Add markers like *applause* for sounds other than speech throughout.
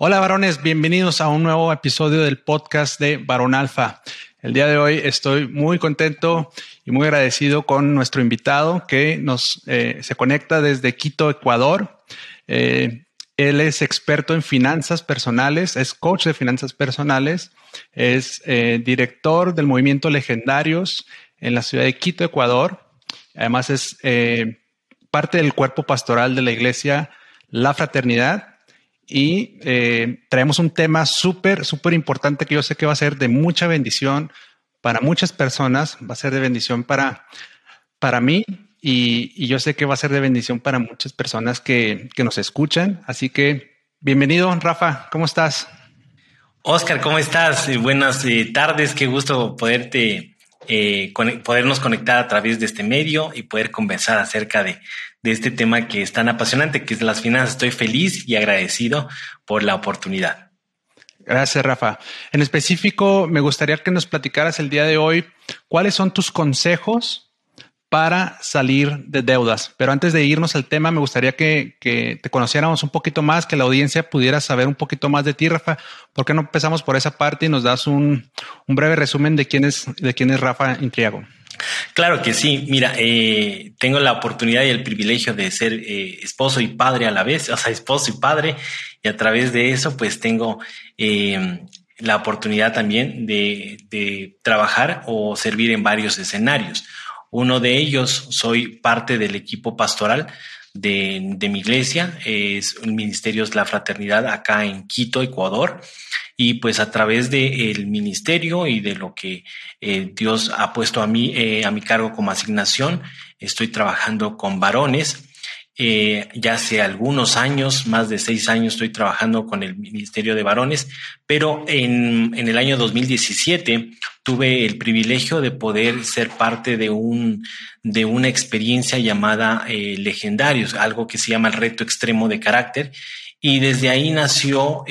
Hola varones, bienvenidos a un nuevo episodio del podcast de Varón Alfa. El día de hoy estoy muy contento y muy agradecido con nuestro invitado que nos eh, se conecta desde Quito, Ecuador. Eh, él es experto en finanzas personales, es coach de finanzas personales, es eh, director del movimiento Legendarios en la ciudad de Quito, Ecuador. Además es parte del cuerpo pastoral de la iglesia La Fraternidad y eh, traemos un tema súper, súper importante que yo sé que va a ser de mucha bendición para muchas personas, va a ser de bendición para, para mí y, yo sé que va a ser de bendición para muchas personas que, que nos escuchan. Así que bienvenido, Rafa, ¿cómo estás? Oscar, ¿cómo estás? Eh, buenas eh, tardes, qué gusto poderte, podernos conectar a través de este medio y poder conversar acerca de, de este tema que es tan apasionante, que es las finanzas. Estoy feliz y agradecido por la oportunidad. Gracias, Rafa. En específico, me gustaría que nos platicaras el día de hoy cuáles son tus consejos para salir de deudas. Pero antes de irnos al tema, me gustaría que, te conociéramos un poquito más, que la audiencia pudiera saber un poquito más de ti, Rafa. ¿Por qué no empezamos por esa parte y nos das un, breve resumen de quién es, de quién es Rafa Intriago? Claro que sí. Mira, eh, tengo la oportunidad y el privilegio de ser eh, esposo y padre a la vez, *laughs* o sea, esposo y padre, y a través de eso, pues tengo eh, la oportunidad también de, de, trabajar o servir en varios escenarios. Uno de ellos, soy parte del equipo pastoral de, de mi iglesia, es el Ministerio de la Fraternidad acá en Quito, Ecuador y pues a través del ministerio y de lo que eh, Dios ha puesto a mí, eh, a mi cargo como asignación, estoy trabajando con varones. Eh, ya hace algunos años, más de seis años, estoy trabajando con el Ministerio de Varones, pero en, en el año 2017 tuve el privilegio de poder ser parte de, un, de una experiencia llamada Legendarios, algo que se llama el reto extremo de carácter, y desde ahí nació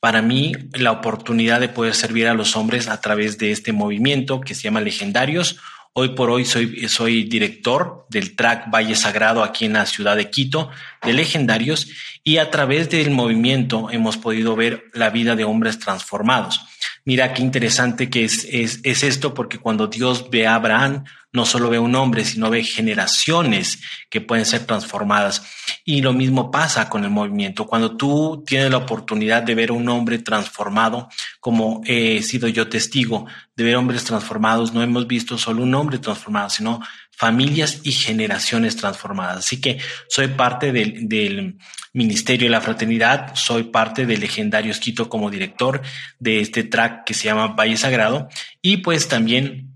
para mí la oportunidad de poder servir a los hombres a través de este movimiento que se llama Legendarios. Hoy por hoy soy, soy director del track Valle Sagrado aquí en la ciudad de Quito, de Legendarios, y a través del movimiento hemos podido ver la vida de hombres transformados. Mira qué interesante que es, es, es esto, porque cuando Dios ve a Abraham, no solo ve un hombre, sino ve generaciones que pueden ser transformadas. Y lo mismo pasa con el movimiento. Cuando tú tienes la oportunidad de ver un hombre transformado, como he sido yo testigo de ver hombres transformados, no hemos visto solo un hombre transformado, sino familias y generaciones transformadas. Así que soy parte del, del Ministerio de la Fraternidad, soy parte del legendario Esquito como director de este track que se llama Valle Sagrado y pues también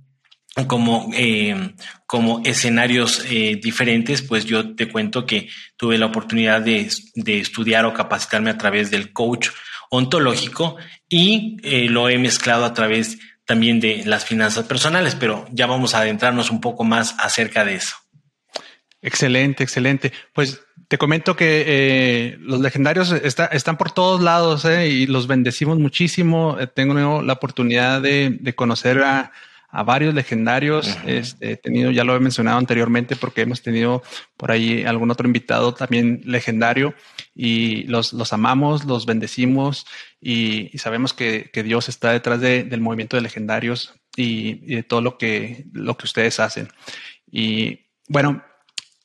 como, eh, como escenarios eh, diferentes, pues yo te cuento que tuve la oportunidad de, de, estudiar o capacitarme a través del coach ontológico y eh, lo he mezclado a través también de las finanzas personales, pero ya vamos a adentrarnos un poco más acerca de eso. Excelente, excelente. Pues te comento que los legendarios está, están por todos lados y los bendecimos muchísimo. tengo la oportunidad de, de conocer a, a varios legendarios. Este, he tenido, ya lo he mencionado anteriormente, porque hemos tenido por ahí algún otro invitado también legendario y los, los amamos, los bendecimos y, sabemos que, Dios está detrás del movimiento de legendarios y, de todo lo que, lo que ustedes hacen. Y bueno,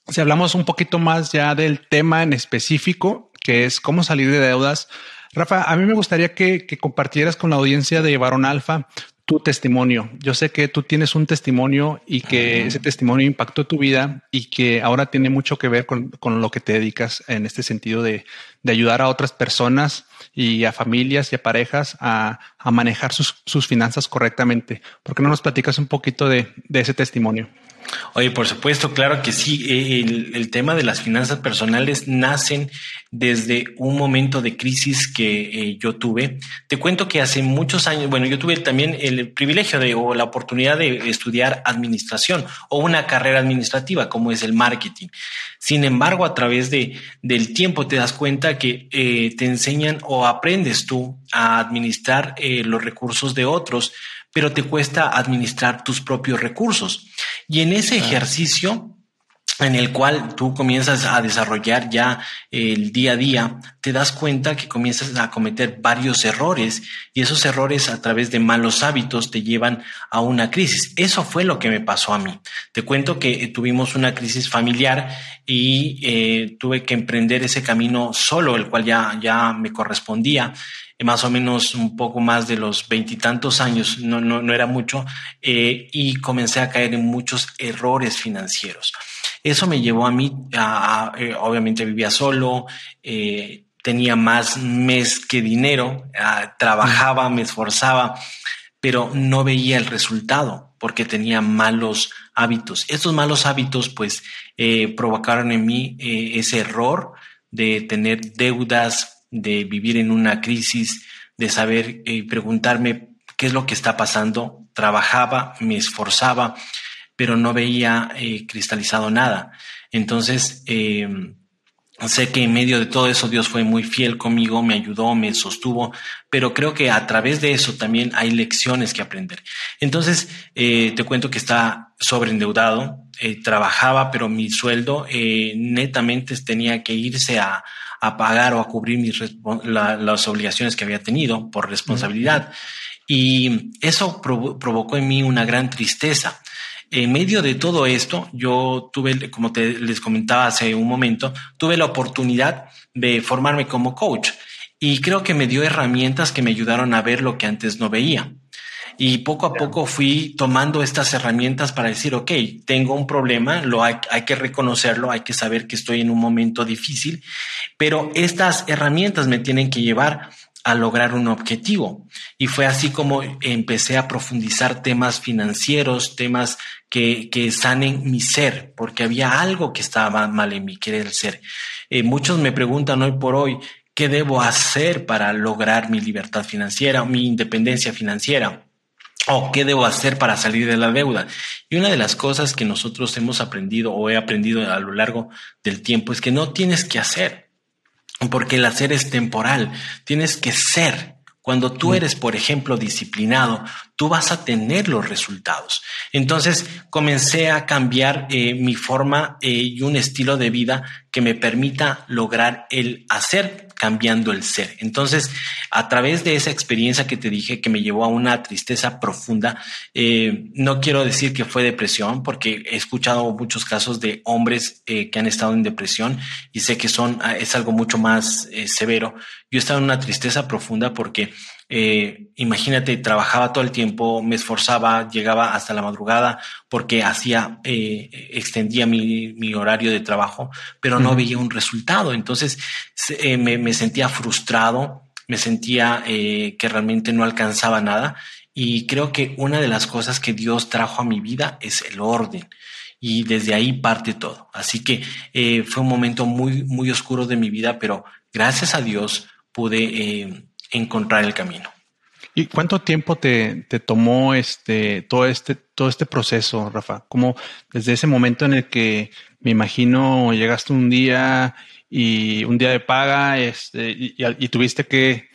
si hablamos un poquito más ya del tema en específico, que es cómo salir de deudas. Rafa, a mí me gustaría que, que compartieras con la audiencia de Barón Alfa tu testimonio. Yo sé que tú tienes un testimonio y que ese testimonio impactó tu vida y que ahora tiene mucho que ver con, lo que te dedicas en este sentido de, ayudar a otras personas y a familias y a parejas a, manejar sus, finanzas correctamente. ¿Por qué no nos platicas un poquito de, ese testimonio? Oye, por supuesto, claro que sí. Eh, el, tema de las finanzas personales nacen desde un momento de crisis que eh, yo tuve. Te cuento que hace muchos años, bueno, yo tuve también el privilegio de o la oportunidad de estudiar administración o una carrera administrativa como es el marketing. Sin embargo, a través de, del tiempo te das cuenta que eh, te enseñan o aprendes tú a administrar los recursos de otros pero te cuesta administrar tus propios recursos. Y en ese ejercicio en el cual tú comienzas a desarrollar ya el día a día, te das cuenta que comienzas a cometer varios errores y esos errores a través de malos hábitos te llevan a una crisis. Eso fue lo que me pasó a mí. Te cuento que tuvimos una crisis familiar y eh, tuve que emprender ese camino solo, el cual ya, ya me correspondía más o menos un poco más de los veintitantos años, no, no, no, era mucho, eh, y comencé a caer en muchos errores financieros. Eso me llevó a mí, a, eh, obviamente vivía solo, eh, tenía más mes que dinero, trabajaba, me esforzaba, pero no veía el resultado porque tenía malos hábitos. Estos malos hábitos pues provocaron en mí ese error de tener deudas de vivir en una crisis, de saber y eh, preguntarme qué es lo que está pasando. Trabajaba, me esforzaba, pero no veía eh, cristalizado nada. Entonces, em, sé que en medio de todo eso Dios fue muy fiel conmigo, me ayudó, me sostuvo, pero creo que a través de eso también hay lecciones que aprender. Entonces, eh, te cuento que está sobreendeudado, trabajaba, pero mi sueldo netamente tenía que irse a, a pagar o a cubrir mis, las obligaciones que había tenido por responsabilidad. Y eso provocó en mí una gran tristeza. En medio de todo esto, yo tuve, como te les comentaba hace un momento, tuve la oportunidad de formarme como coach y creo que me dio herramientas que me ayudaron a ver lo que antes no veía. Y poco a poco fui tomando estas herramientas para decir, ok, tengo un problema, lo hay, que reconocerlo, hay que saber que estoy en un momento difícil, pero estas herramientas me tienen que llevar a lograr un objetivo. Y fue así como empecé a profundizar temas financieros, temas que, que sanen mi ser, porque había algo que estaba mal en mi querer ser. Eh, muchos me preguntan hoy por hoy, ¿qué debo hacer para lograr mi libertad financiera, mi independencia financiera? O qué debo hacer para salir de la deuda. Y una de las cosas que nosotros hemos aprendido o he aprendido a lo largo del tiempo es que no tienes que hacer, porque el hacer es temporal, tienes que ser. Cuando tú mm. eres, por ejemplo, disciplinado, tú vas a tener los resultados. Entonces comencé a cambiar eh, mi forma eh, y un estilo de vida que me permita lograr el hacer cambiando el ser. Entonces, a través de esa experiencia que te dije que me llevó a una tristeza profunda, eh, no quiero decir que fue depresión, porque he escuchado muchos casos de hombres eh, que han estado en depresión y sé que son, ah, es algo mucho más eh, severo. Yo estaba en una tristeza profunda porque eh, imagínate, trabajaba todo el tiempo, me esforzaba, llegaba hasta la madrugada porque hacía, eh, extendía mi, mi, horario de trabajo, pero no veía un resultado. Entonces eh, me, me, sentía frustrado, me sentía eh, que realmente no alcanzaba nada. Y creo que una de las cosas que Dios trajo a mi vida es el orden y desde ahí parte todo. Así que eh, fue un momento muy, muy oscuro de mi vida, pero gracias a Dios pude eh, encontrar el camino. ¿Y cuánto tiempo te, te, tomó este, todo, este, todo este proceso, Rafa? Como desde ese momento en el que me imagino llegaste un día y un día de paga este, y, tuviste que,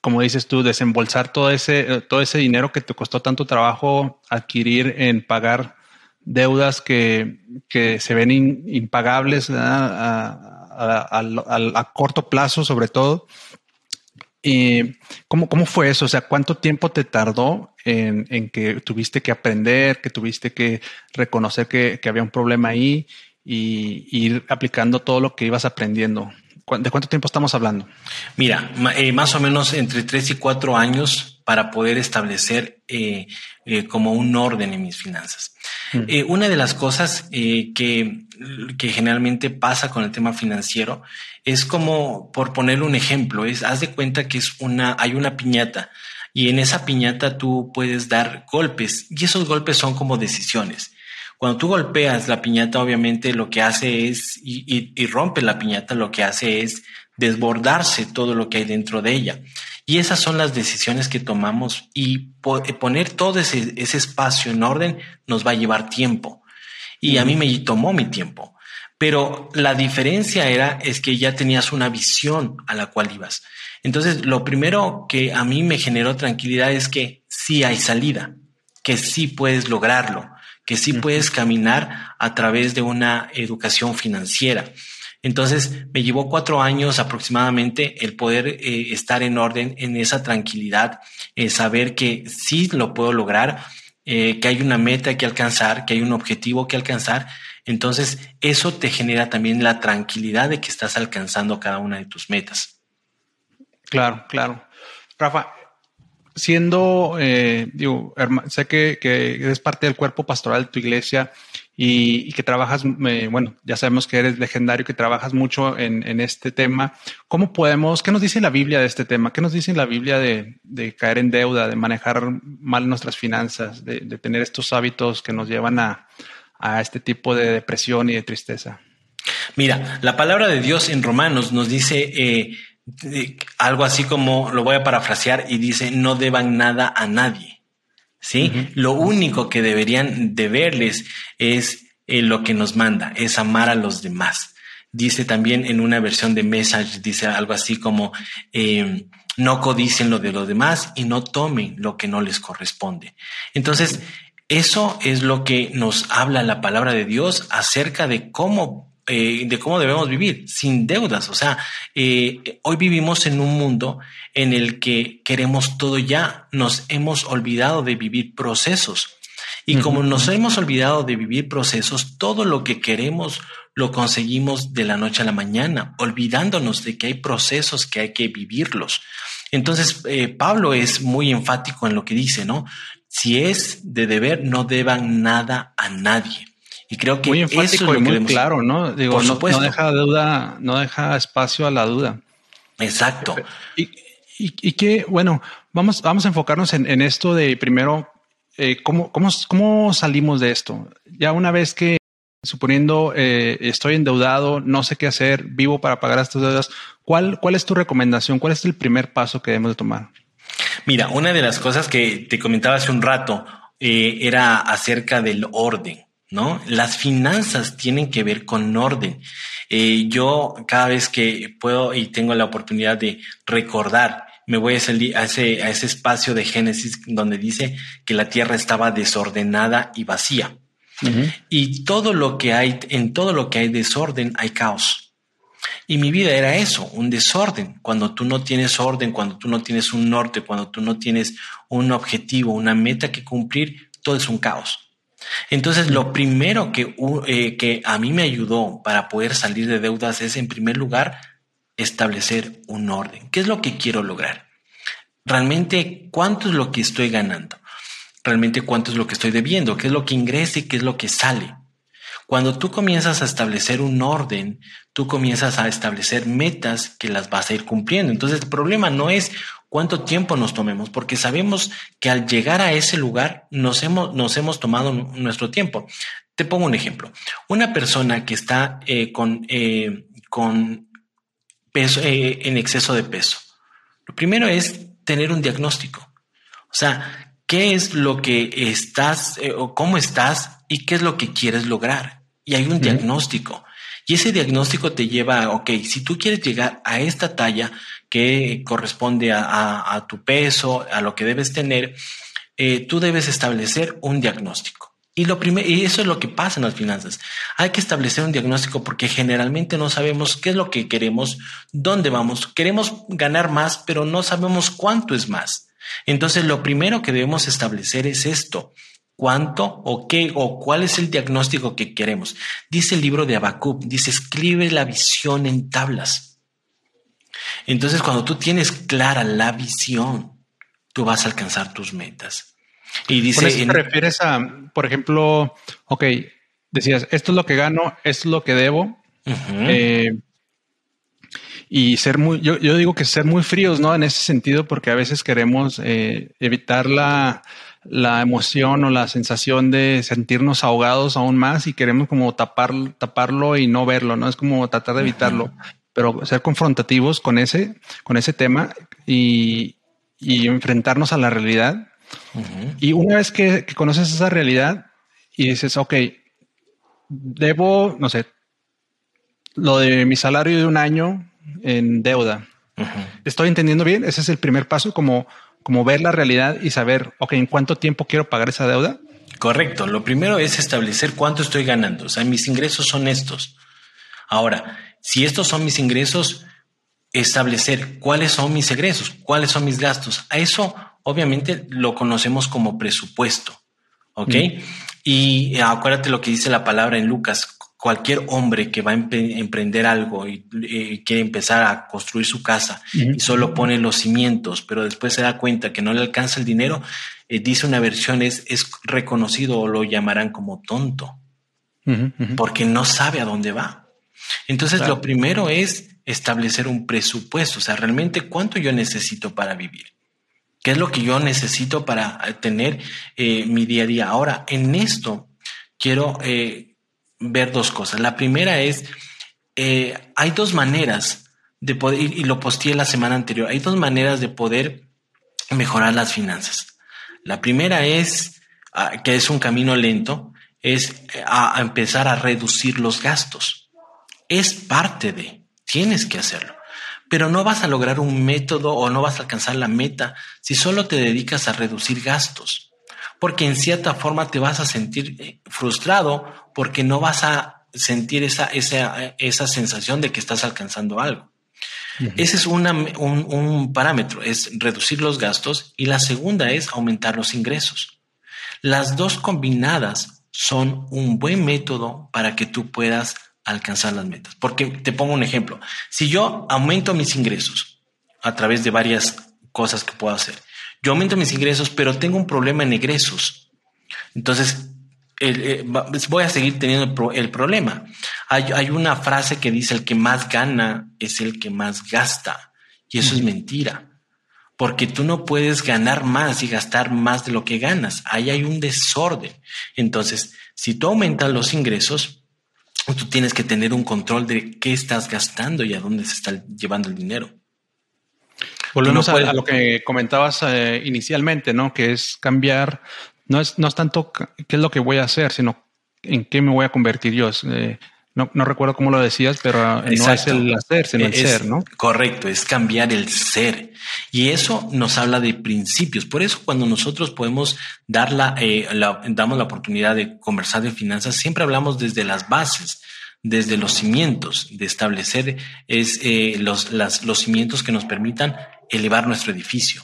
como dices tú, desembolsar todo ese, todo ese dinero que te costó tanto trabajo adquirir en pagar deudas que, que se ven impagables a, a, a, corto plazo sobre todo. ¿Y cómo, cómo fue eso? O sea, ¿cuánto tiempo te tardó en, en que tuviste que aprender, que tuviste que reconocer que, que había un problema ahí y, ir aplicando todo lo que ibas aprendiendo? ¿De cuánto tiempo estamos hablando? Mira, eh, más o menos entre tres y cuatro años para poder establecer eh, eh, como un orden en mis finanzas. Mm. Eh, una de las cosas que, que generalmente pasa con el tema financiero es como, por poner un ejemplo, es, haz de cuenta que es una, hay una piñata y en esa piñata tú puedes dar golpes y esos golpes son como decisiones. Cuando tú golpeas la piñata, obviamente lo que hace es, y, y, rompe la piñata, lo que hace es desbordarse todo lo que hay dentro de ella. Y esas son las decisiones que tomamos y poner todo ese, ese espacio en orden nos va a llevar tiempo. Y a mí me tomó mi tiempo. Pero la diferencia era es que ya tenías una visión a la cual ibas. Entonces, lo primero que a mí me generó tranquilidad es que sí hay salida, que sí puedes lograrlo, que sí puedes caminar a través de una educación financiera. Entonces, me llevó cuatro años aproximadamente el poder eh, estar en orden, en esa tranquilidad, eh, saber que sí lo puedo lograr, eh, que hay una meta que alcanzar, que hay un objetivo que alcanzar. Entonces, eso te genera también la tranquilidad de que estás alcanzando cada una de tus metas. Claro, claro. Rafa, siendo, eh, digo, sé que, que, eres parte del cuerpo pastoral de tu iglesia y, que trabajas, eh, bueno, ya sabemos que eres legendario, que trabajas mucho en, este tema. ¿Cómo podemos, qué nos dice la Biblia de este tema? ¿Qué nos dice la Biblia de, caer en deuda, de manejar mal nuestras finanzas, de, tener estos hábitos que nos llevan a, a este tipo de depresión y de tristeza? Mira, la palabra de Dios en Romanos nos dice... Eh, algo así como, lo voy a parafrasear y dice, no deban nada a nadie. ¿Sí? Lo único que deberían deberles es eh, lo que nos manda, es amar a los demás. Dice también en una versión de Message, dice algo así como, em, no codicen lo de los demás y no tomen lo que no les corresponde. Entonces, eso es lo que nos habla la palabra de Dios acerca de cómo eh, de cómo debemos vivir, sin deudas. O sea, eh, hoy vivimos en un mundo en el que queremos todo ya, nos hemos olvidado de vivir procesos. Y como nos hemos olvidado de vivir procesos, todo lo que queremos lo conseguimos de la noche a la mañana, olvidándonos de que hay procesos que hay que vivirlos. Entonces, eh, Pablo es muy enfático en lo que dice, ¿no? Si es de deber, no deban nada a nadie. Y creo que muy enfático y muy claro, ¿no? Digo, no, no, deja duda, no deja espacio a la duda. Exacto. Y, y, que, bueno, vamos, vamos a enfocarnos en, esto de primero, eh, ¿cómo, cómo, cómo salimos de esto? Ya una vez que, suponiendo eh, estoy endeudado, no sé qué hacer, vivo para pagar estas deudas, ¿cuál, ¿cuál es tu recomendación? ¿Cuál es el primer paso que debemos de tomar? Mira, una de las cosas que te comentaba hace un rato eh, era acerca del orden. ¿No? Las finanzas tienen que ver con orden. Eh, yo cada vez que puedo y tengo la oportunidad de recordar, me voy a, salir a, ese, a ese espacio de Génesis donde dice que la tierra estaba desordenada y vacía. Y todo lo que hay, en todo lo que hay desorden, hay caos. Y mi vida era eso, un desorden. Cuando tú no tienes orden, cuando tú no tienes un norte, cuando tú no tienes un objetivo, una meta que cumplir, todo es un caos. Entonces, lo primero que, eh, que a mí me ayudó para poder salir de deudas es, en primer lugar, establecer un orden. ¿Qué es lo que quiero lograr? Realmente, ¿cuánto es lo que estoy ganando? Realmente, ¿cuánto es lo que estoy debiendo? ¿Qué es lo que ingresa y qué es lo que sale? Cuando tú comienzas a establecer un orden, tú comienzas a establecer metas que las vas a ir cumpliendo. Entonces, el problema no es cuánto tiempo nos tomemos, porque sabemos que al llegar a ese lugar nos hemos, nos hemos tomado nuestro tiempo. Te pongo un ejemplo. Una persona que está eh, con, eh, con peso, eh, en exceso de peso. Lo primero es tener un diagnóstico. O sea, ¿qué es lo que estás o cómo estás y qué es lo que quieres lograr? Y hay un diagnóstico. Y ese diagnóstico te lleva a, ok, si tú quieres llegar a esta talla que corresponde a, tu peso, a lo que debes tener, eh, tú debes establecer un diagnóstico. Y, lo primero, y eso es lo que pasa en las finanzas. Hay que establecer un diagnóstico porque generalmente no sabemos qué es lo que queremos, dónde vamos. Queremos ganar más, pero no sabemos cuánto es más. Entonces, lo primero que debemos establecer es esto cuánto o qué o cuál es el diagnóstico que queremos. Dice el libro de Habacuc, dice, escribe la visión en tablas. Entonces, cuando tú tienes clara la visión, tú vas a alcanzar tus metas. Y dice... ¿Te refieres a, por ejemplo, ok, decías, esto es lo que gano, esto es lo que debo. Eh, y ser muy, yo, yo, digo que ser muy fríos, ¿no? En ese sentido, porque a veces queremos eh, evitar la, la emoción o la sensación de sentirnos ahogados aún más y queremos como tapar, taparlo y no verlo, ¿no? Es como tratar de evitarlo, pero ser confrontativos con ese, con ese tema y, y enfrentarnos a la realidad. Y una vez que, que, conoces esa realidad y dices, ok, debo, no sé, lo de mi salario de un año en deuda. ¿Estoy entendiendo bien? Ese es el primer paso, como como ver la realidad y saber, ok, ¿en cuánto tiempo quiero pagar esa deuda? Correcto. Lo primero es establecer cuánto estoy ganando. O sea, mis ingresos son estos. Ahora, si estos son mis ingresos, establecer cuáles son mis egresos, cuáles son mis gastos. A eso, obviamente, lo conocemos como presupuesto. ¿Ok? Mm. Y acuérdate lo que dice la palabra en Lucas, cualquier hombre que va a emprender algo y quiere empezar a construir su casa y solo pone los cimientos, pero después se da cuenta que no le alcanza el dinero, eh, dice una versión es, es reconocido o lo llamarán como tonto, porque no sabe a dónde va. Entonces lo primero es establecer un presupuesto, o sea, realmente cuánto yo necesito para vivir. ¿Qué es lo que yo necesito para eh, tener eh, mi día a día? Ahora, en esto quiero ver dos cosas. La primera es, eh, hay dos maneras de poder, y lo posteé la semana anterior, hay dos maneras de poder mejorar las finanzas. La primera es, ah, que es un camino lento, es eh, a, empezar a reducir los gastos. Es parte de, tienes que hacerlo pero no vas a lograr un método o no vas a alcanzar la meta si solo te dedicas a reducir gastos porque en cierta forma te vas a sentir eh, frustrado porque no vas a sentir esa, esa, esa sensación de que estás alcanzando algo. Ese es un, un, parámetro, es reducir los gastos y la segunda es aumentar los ingresos. Las dos combinadas son un buen método para que tú puedas alcanzar las metas. Porque te pongo un ejemplo. Si yo aumento mis ingresos a través de varias cosas que puedo hacer yo aumento mis ingresos, pero tengo un problema en egresos. Entonces, eh, voy a seguir teniendo el, problema. Hay, una frase que dice, el que más gana es el que más gasta. Y eso es mentira. Porque tú no puedes ganar más y gastar más de lo que ganas. Ahí hay un desorden. Entonces, si tú aumentas los ingresos, tú tienes que tener un control de qué estás gastando y a dónde se está llevando el dinero. Volvemos a, lo que comentabas eh, inicialmente, ¿no? Que es cambiar, no es, no es tanto qué es lo que voy a hacer, sino en qué me voy a convertir yo. Eh, no, no, recuerdo cómo lo decías, pero eh, no es el hacer, sino el ser, ¿no? Correcto, es cambiar el ser. Y eso nos habla de principios. Por eso cuando nosotros podemos dar la, damos la oportunidad de conversar de finanzas, siempre hablamos desde las bases desde los cimientos, de establecer es, los, las, los cimientos que nos permitan elevar nuestro edificio.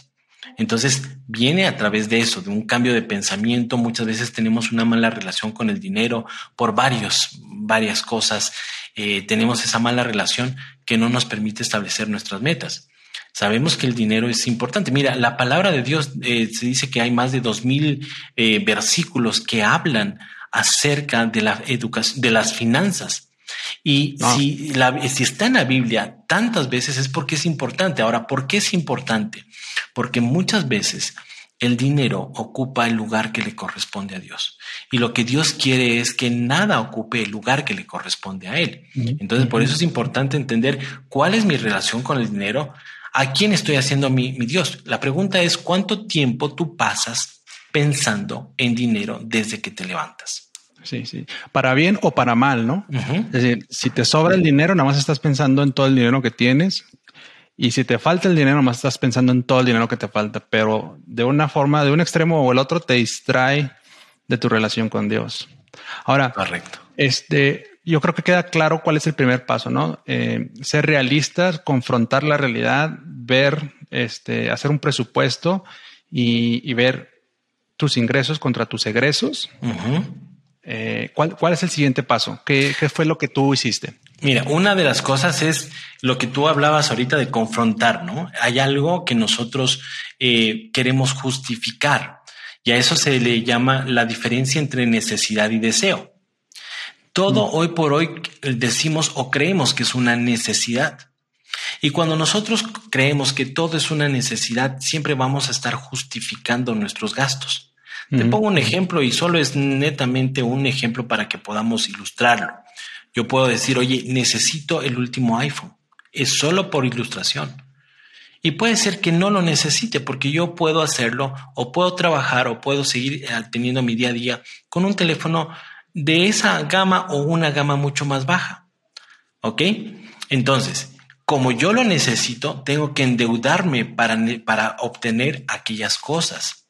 Entonces viene a través de eso, de un cambio de pensamiento. Muchas veces tenemos una mala relación con el dinero por varios, varias cosas. Eh, tenemos esa mala relación que no nos permite establecer nuestras metas. Sabemos que el dinero es importante. Mira, la palabra de Dios eh, se dice que hay más de dos mil eh, versículos que hablan acerca de la educación, de las finanzas. Y si, la, si está en la Biblia tantas veces es porque es importante. Ahora, ¿por qué es importante? Porque muchas veces el dinero ocupa el lugar que le corresponde a Dios. Y lo que Dios quiere es que nada ocupe el lugar que le corresponde a Él. Entonces, por eso es importante entender cuál es mi relación con el dinero, a quién estoy haciendo mi, mi Dios. La pregunta es, ¿cuánto tiempo tú pasas pensando en dinero desde que te levantas? Sí, sí. Para bien o para mal, ¿no? Es decir, si te sobra el dinero, nada más estás pensando en todo el dinero que tienes. Y si te falta el dinero, nada más estás pensando en todo el dinero que te falta. Pero de una forma, de un extremo o el otro, te distrae de tu relación con Dios. Ahora, correcto. Este, yo creo que queda claro cuál es el primer paso, ¿no? Eh, ser realistas, confrontar la realidad, ver, este, hacer un presupuesto y, ver tus ingresos contra tus egresos. Eh, ¿cuál, ¿cuál, es el siguiente paso? ¿Qué, ¿Qué, fue lo que tú hiciste? Mira, una de las cosas es lo que tú hablabas ahorita de confrontar, ¿no? Hay algo que nosotros eh, queremos justificar y a eso se le llama la diferencia entre necesidad y deseo. Todo mm. hoy por hoy decimos o creemos que es una necesidad. Y cuando nosotros creemos que todo es una necesidad, siempre vamos a estar justificando nuestros gastos. Te pongo un ejemplo y solo es netamente un ejemplo para que podamos ilustrarlo. Yo puedo decir, oye, necesito el último iPhone. Es solo por ilustración. Y puede ser que no lo necesite porque yo puedo hacerlo o puedo trabajar o puedo seguir eh, teniendo mi día a día con un teléfono de esa gama o una gama mucho más baja. ¿Ok? Entonces, como yo lo necesito, tengo que endeudarme para, para obtener aquellas cosas.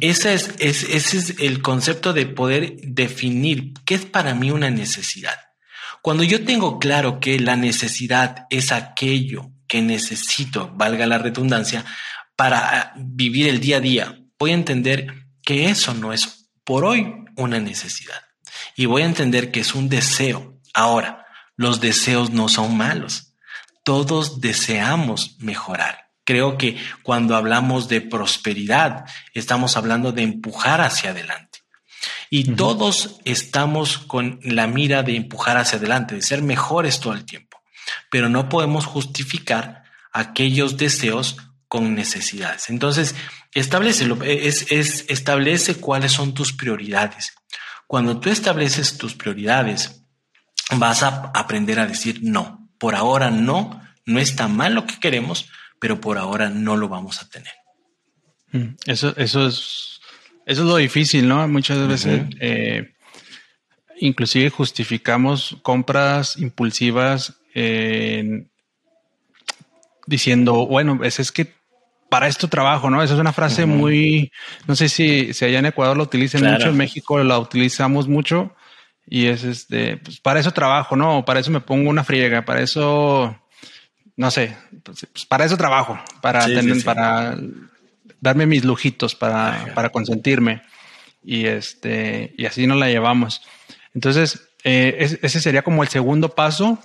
Ese, es, ese es el concepto de poder definir qué es para mí una necesidad. Cuando yo tengo claro que la necesidad es aquello que necesito, valga la redundancia, para vivir el día a día, voy a entender que eso no es por hoy una necesidad. Y voy a entender que es un deseo. Ahora, los deseos no son malos. Todos deseamos mejorar. Creo que cuando hablamos de prosperidad, estamos hablando de empujar hacia adelante. Y todos estamos con la mira de empujar hacia adelante, de ser mejores todo el tiempo. Pero no podemos justificar aquellos deseos con necesidades. Entonces, establece, es, es, establece cuáles son tus prioridades. Cuando tú estableces tus prioridades, vas a aprender a decir no. Por ahora no, no está mal lo que queremos, pero por ahora no lo vamos a tener. Mm, eso, eso es, eso es lo difícil, ¿no? Muchas veces, eh, inclusive justificamos compras impulsivas diciendo, bueno, es, es que para esto trabajo, ¿no? Esa es una frase muy, no sé si, si allá en Ecuador lo utilizan mucho, en México la utilizamos mucho y es este, pues para eso trabajo, ¿no? Para eso me pongo una friega, para eso, no sé, pues, pues para eso trabajo, para tener, para darme mis lujitos, para, para consentirme. Y este, y así nos la llevamos. Entonces, eh, ese sería como el segundo paso.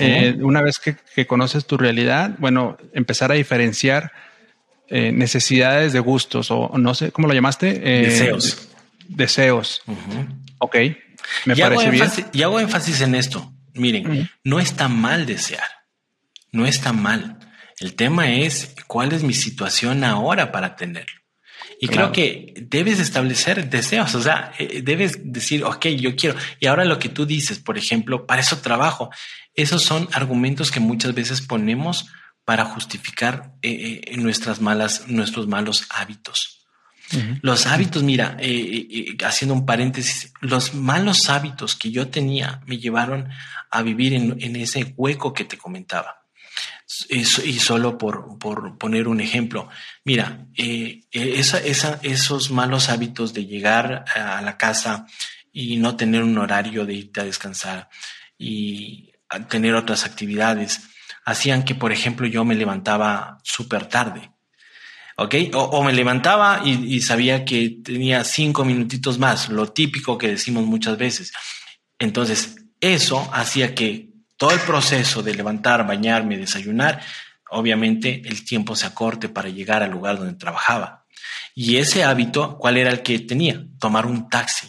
Eh, una vez que, conoces tu realidad, bueno, empezar a diferenciar eh, necesidades de gustos o no sé, ¿cómo lo llamaste? deseos. Deseos. Ok. Me y parece hago bien. Y hago énfasis en esto. Miren, no está mal desear. No está mal. El tema es cuál es mi situación ahora para tenerlo. Y creo que debes establecer deseos, o sea, eh, debes decir, ok, yo quiero. Y ahora lo que tú dices, por ejemplo, para eso trabajo. Esos son argumentos que muchas veces ponemos para justificar eh, eh, nuestras malas, nuestros malos hábitos. Los hábitos, mira, eh, haciendo un paréntesis, los malos hábitos que yo tenía me llevaron a vivir en, ese hueco que te comentaba. Y solo por, poner un ejemplo, mira, esos malos hábitos de llegar a la casa y no tener un horario de irte a descansar y tener otras actividades, hacían que, por ejemplo, yo me levantaba súper tarde ¿ok? O, me levantaba y, sabía que tenía cinco minutitos más, lo típico que decimos muchas veces. Entonces, eso hacía que todo el proceso de levantar, bañarme, desayunar, obviamente el tiempo se acorte para llegar al lugar donde trabajaba. Y ese hábito, ¿cuál era el que tenía? Tomar un taxi.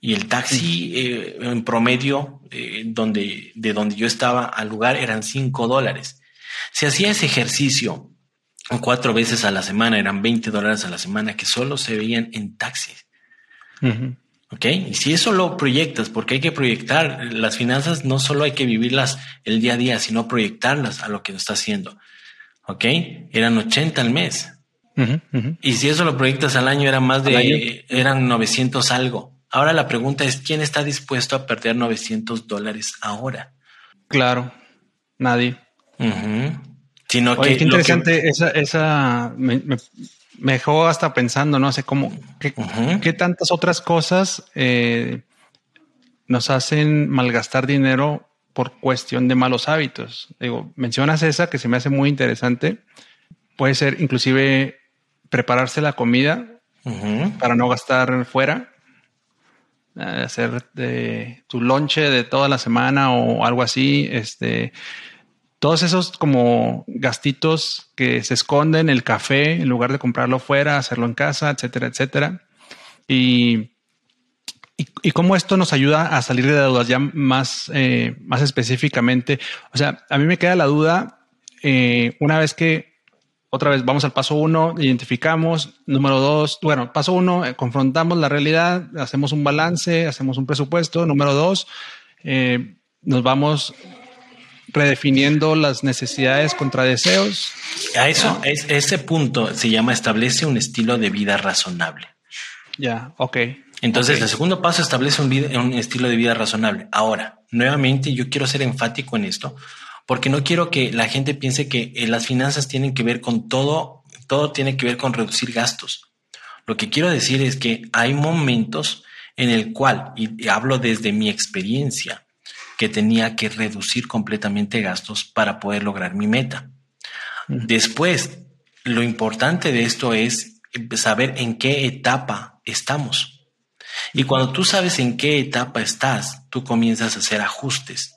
Y el taxi eh, en promedio, eh, donde, de donde yo estaba al lugar, eran cinco dólares. Si hacía ese ejercicio cuatro veces a la semana, eran 20 dólares a la semana que solo se veían en taxis. Ok, y si eso lo proyectas, porque hay que proyectar las finanzas, no solo hay que vivirlas el día a día, sino proyectarlas a lo que está haciendo. Ok, eran 80 al mes. Y si eso lo proyectas al año, era más de, eran 900 algo. Ahora la pregunta es, ¿quién está dispuesto a perder 900 dólares ahora? Claro, nadie. Sino Oye, qué interesante, esa, esa me, dejó hasta pensando, no sé cómo, qué, tantas otras cosas eh, nos hacen malgastar dinero por cuestión de malos hábitos. Digo, mencionas esa que se me hace muy interesante. Puede ser inclusive prepararse la comida para no gastar fuera, eh, hacer de, tu lonche de toda la semana o algo así. Este, todos esos como gastitos que se esconden, el café, en lugar de comprarlo fuera, hacerlo en casa, etcétera, etcétera. Y, y, cómo esto nos ayuda a salir de deudas ya más, eh, más específicamente. O sea, a mí me queda la duda, eh, una vez que otra vez, vamos al paso uno, identificamos. Número dos, bueno, paso uno, eh, confrontamos la realidad, hacemos un balance, hacemos un presupuesto. Número dos, nos vamos redefiniendo las necesidades contra deseos. A eso, es, ese punto se llama establece un estilo de vida razonable. Ya, ok. Entonces, el segundo paso establece un, vida- un estilo de vida razonable. Ahora, nuevamente, yo quiero ser enfático en esto, porque no quiero que la gente piense que eh, las finanzas tienen que ver con todo, todo tiene que ver con reducir gastos. Lo que quiero decir es que hay momentos en el cual, y hablo desde mi experiencia, que tenía que reducir completamente gastos para poder lograr mi meta. Después, lo importante de esto es saber en qué etapa estamos. Y cuando tú sabes en qué etapa estás, tú comienzas a hacer ajustes.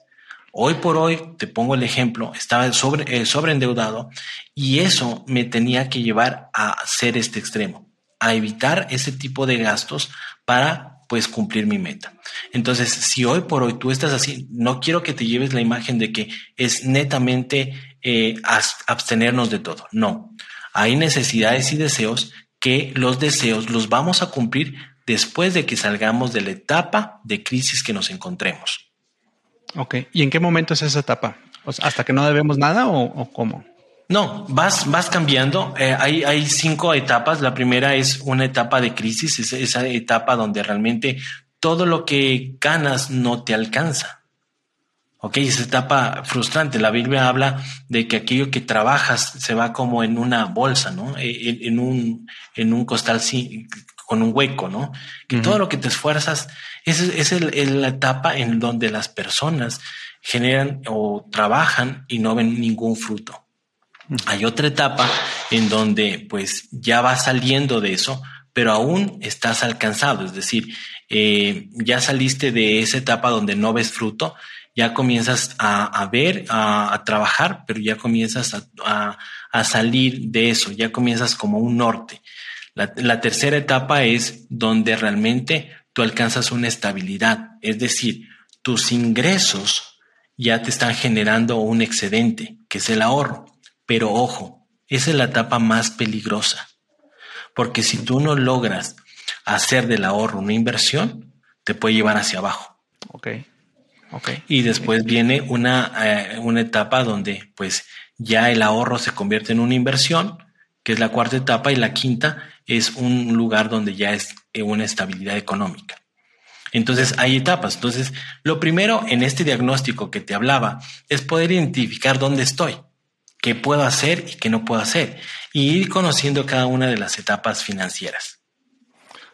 Hoy por hoy, te pongo el ejemplo, estaba sobre, eh, sobreendeudado y eso me tenía que llevar a hacer este extremo, a evitar ese tipo de gastos para pues cumplir mi meta. Entonces, si hoy por hoy tú estás así, no quiero que te lleves la imagen de que es netamente eh, abstenernos de todo. No, hay necesidades y deseos que los deseos los vamos a cumplir después de que salgamos de la etapa de crisis que nos encontremos. Ok. ¿Y en qué momento es esa etapa? ¿Hasta que no debemos nada o cómo? No, vas, vas cambiando. Eh, hay, hay cinco etapas. La primera es una etapa de crisis, es esa etapa donde realmente todo lo que ganas no te alcanza. Ok, esa etapa frustrante. La Biblia habla de que aquello que trabajas se va como en una bolsa, ¿no? Eh, En, en un, en un costal con un hueco, ¿no? Que todo lo que te esfuerzas, esa es, es el- es la etapa en donde las personas generan o trabajan y no ven ningún fruto. Hay otra etapa en donde pues ya vas saliendo de eso, pero aún estás alcanzado, es decir, eh, ya saliste de esa etapa donde no ves fruto, ya comienzas a, ver, a, trabajar, pero ya comienzas a, salir de eso, ya comienzas como un norte. La tercera etapa es donde realmente tú alcanzas una estabilidad, es decir, tus ingresos ya te están generando un excedente, que es el ahorro. Pero ojo, esa es la etapa más peligrosa, porque si tú no logras hacer del ahorro una inversión, te puede llevar hacia abajo. Ok. Ok. Y después viene una, eh, una etapa donde pues ya el ahorro se convierte en una inversión, que es la cuarta etapa, y la quinta es un lugar donde ya es eh, una estabilidad económica. Entonces hay etapas. Entonces, lo primero en este diagnóstico que te hablaba es poder identificar dónde estoy, qué puedo hacer y qué no puedo hacer, y ir conociendo cada una de las etapas financieras.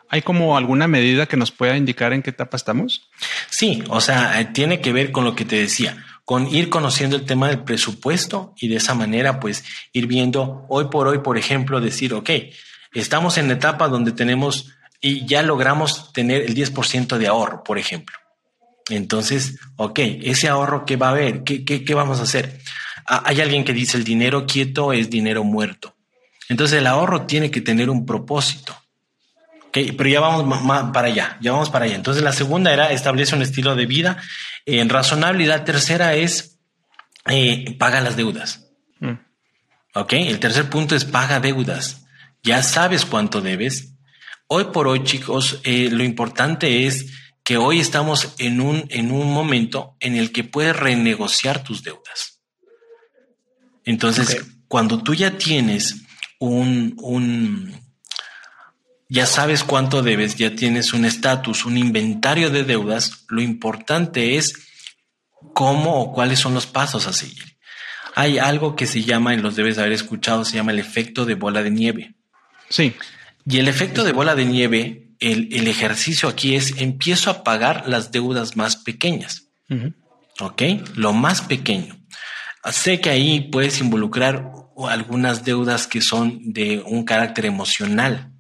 ¿Hay como alguna medida que nos pueda indicar en qué etapa estamos? Sí, o sea, eh, tiene que ver con lo que te decía, con ir conociendo el tema del presupuesto y de esa manera, pues, ir viendo hoy por hoy, por ejemplo, decir, ok, estamos en la etapa donde tenemos y ya logramos tener el 10% de ahorro, por ejemplo. Entonces, ok, ese ahorro, ¿qué va a haber? ¿Qué, qué, qué vamos a hacer? Ah, Hay alguien que dice el dinero quieto es dinero muerto. Entonces, el ahorro tiene que tener un propósito. Pero ya vamos para allá, ya vamos para allá. Entonces la segunda era establece un estilo de vida eh, razonable y la tercera es eh, paga las deudas. Mm. Ok, el tercer punto es paga deudas. Ya sabes cuánto debes. Hoy por hoy, chicos, eh, lo importante es que hoy estamos en un, en un momento en el que puedes renegociar tus deudas. Entonces, cuando tú ya tienes un, un, ya sabes cuánto debes, ya tienes un estatus, un inventario de deudas, lo importante es cómo o cuáles son los pasos a seguir. Hay algo que se llama, y los debes haber escuchado, se llama el efecto de bola de nieve. Sí. Y el efecto de bola de nieve, el, el ejercicio aquí es empiezo a pagar las deudas más pequeñas. ¿ok? Lo más pequeño. Sé que ahí puedes involucrar algunas deudas que son de un carácter emocional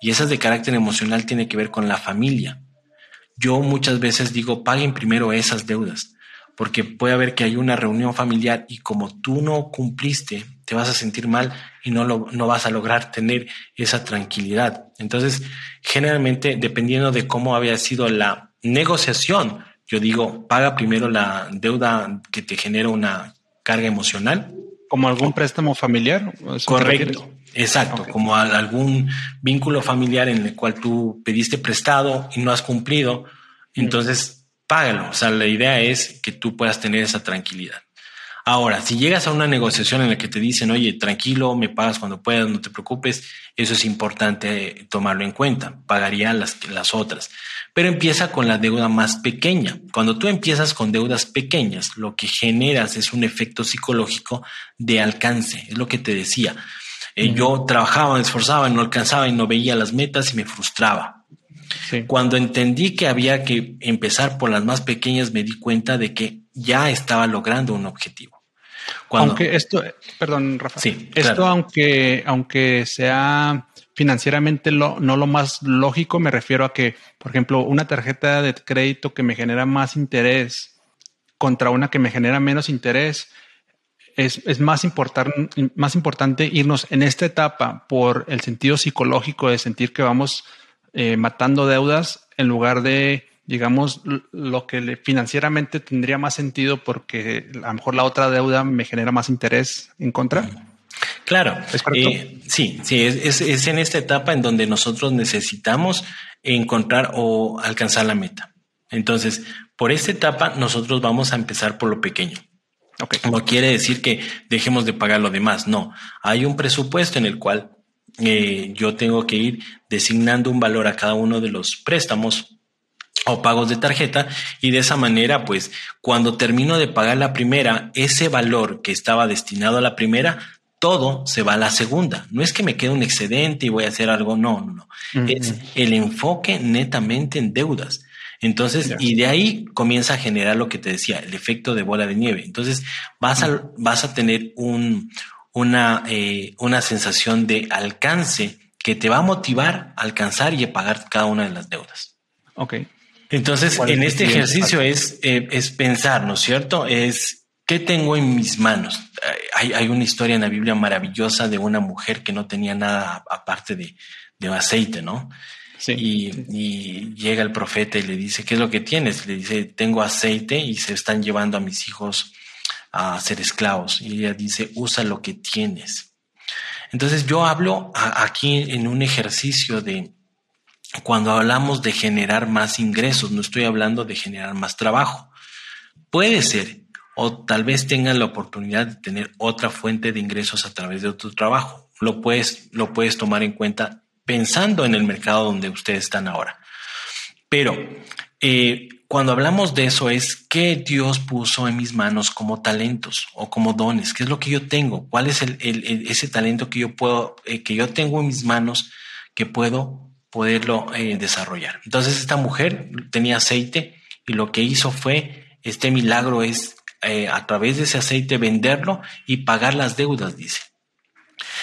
y esas de carácter emocional tiene que ver con la familia. Yo muchas veces digo, paguen primero esas deudas, porque puede haber que hay una reunión familiar y como tú no cumpliste, te vas a sentir mal y no, lo, no vas a lograr tener esa tranquilidad. Entonces, generalmente, dependiendo de cómo había sido la negociación, yo digo, paga primero la deuda que te genera una carga emocional, como algún préstamo familiar. Correcto, exacto, como algún vínculo familiar en el cual tú pediste prestado y no has cumplido, entonces págalo. O sea, la idea es que tú puedas tener esa tranquilidad. Ahora, si llegas a una negociación en la que te dicen, oye, tranquilo, me pagas cuando puedas, no te preocupes, eso es importante tomarlo en cuenta. Pagaría las, las otras. Pero empieza con la deuda más pequeña. Cuando tú empiezas con deudas pequeñas, lo que generas es un efecto psicológico de alcance. Es lo que te decía. Eh, yo trabajaba, me esforzaba, no alcanzaba y no veía las metas y me frustraba. Cuando entendí que había que empezar por las más pequeñas, me di cuenta de que ya estaba logrando un objetivo. Aunque esto, perdón, Rafa, sí, esto aunque, aunque sea financieramente lo, no lo más lógico, me refiero a que, por ejemplo, una tarjeta de crédito que me genera más interés contra una que me genera menos interés, es, es más, más importante irnos en esta etapa por el sentido psicológico de sentir que vamos eh, matando deudas en lugar de, digamos, lo que financieramente tendría más sentido porque a lo mejor la otra deuda me genera más interés en contra. Claro, eh, sí, sí, es, es, en esta etapa en donde nosotros necesitamos encontrar o alcanzar la meta. Entonces, por esta etapa nosotros vamos a empezar por lo pequeño. No quiere decir que dejemos de pagar lo demás, no. Hay un presupuesto en el cual eh, yo tengo que ir designando un valor a cada uno de los préstamos o pagos de tarjeta y de esa manera pues cuando termino de pagar la primera ese valor que estaba destinado a la primera todo se va a la segunda no es que me quede un excedente y voy a hacer algo no no no es el enfoque netamente en deudas entonces, y de ahí comienza a generar lo que te decía, el efecto de bola de nieve. Entonces, vas a, vas a tener un, una, eh, una sensación de alcance que te va a motivar a alcanzar y a pagar cada una de las deudas. Ok. Entonces, en este ejercicio es, eh, es pensar, ¿no es cierto? Es qué tengo en mis manos. Hay, hay, una historia en la Biblia maravillosa de una mujer que no tenía nada aparte de, de aceite, ¿no? Sí. Y, y, llega el profeta y le dice, ¿qué es lo que tienes? Le dice, tengo aceite y se están llevando a mis hijos a ser esclavos. Y ella dice, usa lo que tienes. Entonces yo hablo aquí en un ejercicio de cuando hablamos de generar más ingresos, no estoy hablando de generar más trabajo. Puede ser, o tal vez tengan la oportunidad de tener otra fuente de ingresos a través de otro trabajo. Lo puedes, lo puedes tomar en cuenta pensando en el mercado donde ustedes están ahora. Pero eh, cuando hablamos de eso es qué Dios puso en mis manos como talentos o como dones, qué es lo que yo tengo, cuál es ese talento que yo puedo, eh, que yo tengo en mis manos que puedo poderlo eh, desarrollar. Entonces esta mujer tenía aceite y lo que hizo fue, este milagro es eh, a través de ese aceite venderlo y pagar las deudas, dice.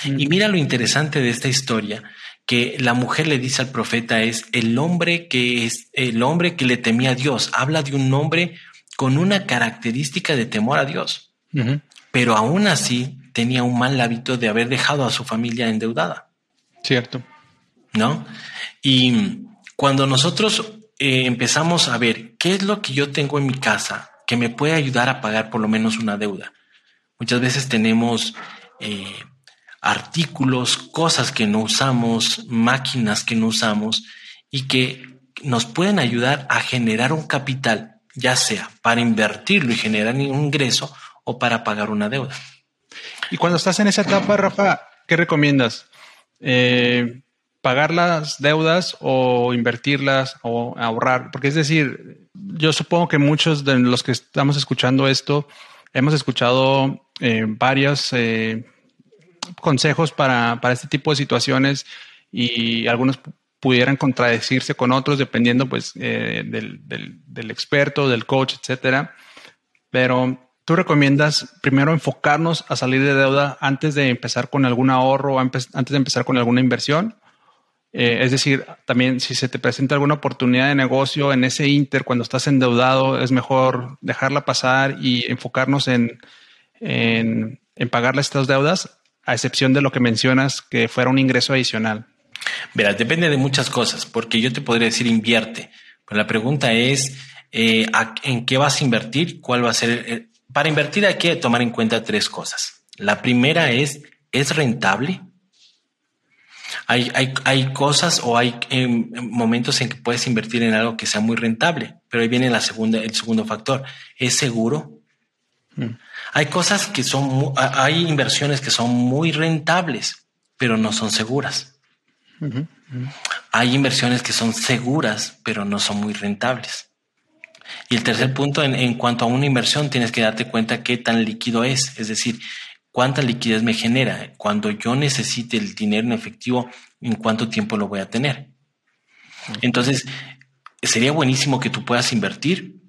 Y mira lo interesante de esta historia, que la mujer le dice al profeta es el hombre que es el hombre que le temía a Dios. Habla de un hombre con una característica de temor a Dios, pero aún así tenía un mal hábito de haber dejado a su familia endeudada. Cierto. ¿No? Y cuando nosotros eh, empezamos a ver qué es lo que yo tengo en mi casa que me puede ayudar a pagar por lo menos una deuda, muchas veces tenemos eh, artículos, cosas que no usamos, máquinas que no usamos y que nos pueden ayudar a generar un capital, ya sea para invertirlo y generar un ingreso o para pagar una deuda. Y cuando estás en esa etapa, Rafa, ¿qué recomiendas? Eh, ¿Pagar las deudas o invertirlas o ahorrar? Porque es decir, yo supongo que muchos de los que estamos escuchando esto hemos escuchado eh, varias eh, consejos para, para este tipo de situaciones y algunos pudieran contradecirse con otros dependiendo pues eh, del, del, del, experto, del coach, etcétera. Pero tú recomiendas primero enfocarnos a salir de deuda antes de empezar con algún ahorro, antes de empezar con alguna inversión. Eh, es decir, también si se te presenta alguna oportunidad de negocio en ese inter, cuando estás endeudado, es mejor dejarla pasar y enfocarnos en, en, en pagarle estas deudas a excepción de lo que mencionas, que fuera un ingreso adicional? Verás, depende de muchas cosas, porque yo te podría decir invierte, pero la pregunta es eh, en qué vas a invertir, cuál va a ser. para invertir hay que tomar en cuenta tres cosas. La primera es, ¿es rentable? Hay, hay, hay cosas o hay em, momentos en que puedes invertir en algo que sea muy rentable, pero ahí viene la segunda, el segundo factor. ¿Es seguro? Mm. Hay cosas que son, hay inversiones que son muy rentables, pero no son seguras. Hay inversiones que son seguras, pero no son muy rentables. Y el tercer punto, en, en, cuanto a una inversión, tienes que darte cuenta qué tan líquido es. Es decir, cuánta liquidez me genera. Cuando yo necesite el dinero en efectivo, ¿en cuánto tiempo lo voy a tener? Entonces, sería buenísimo que tú puedas invertir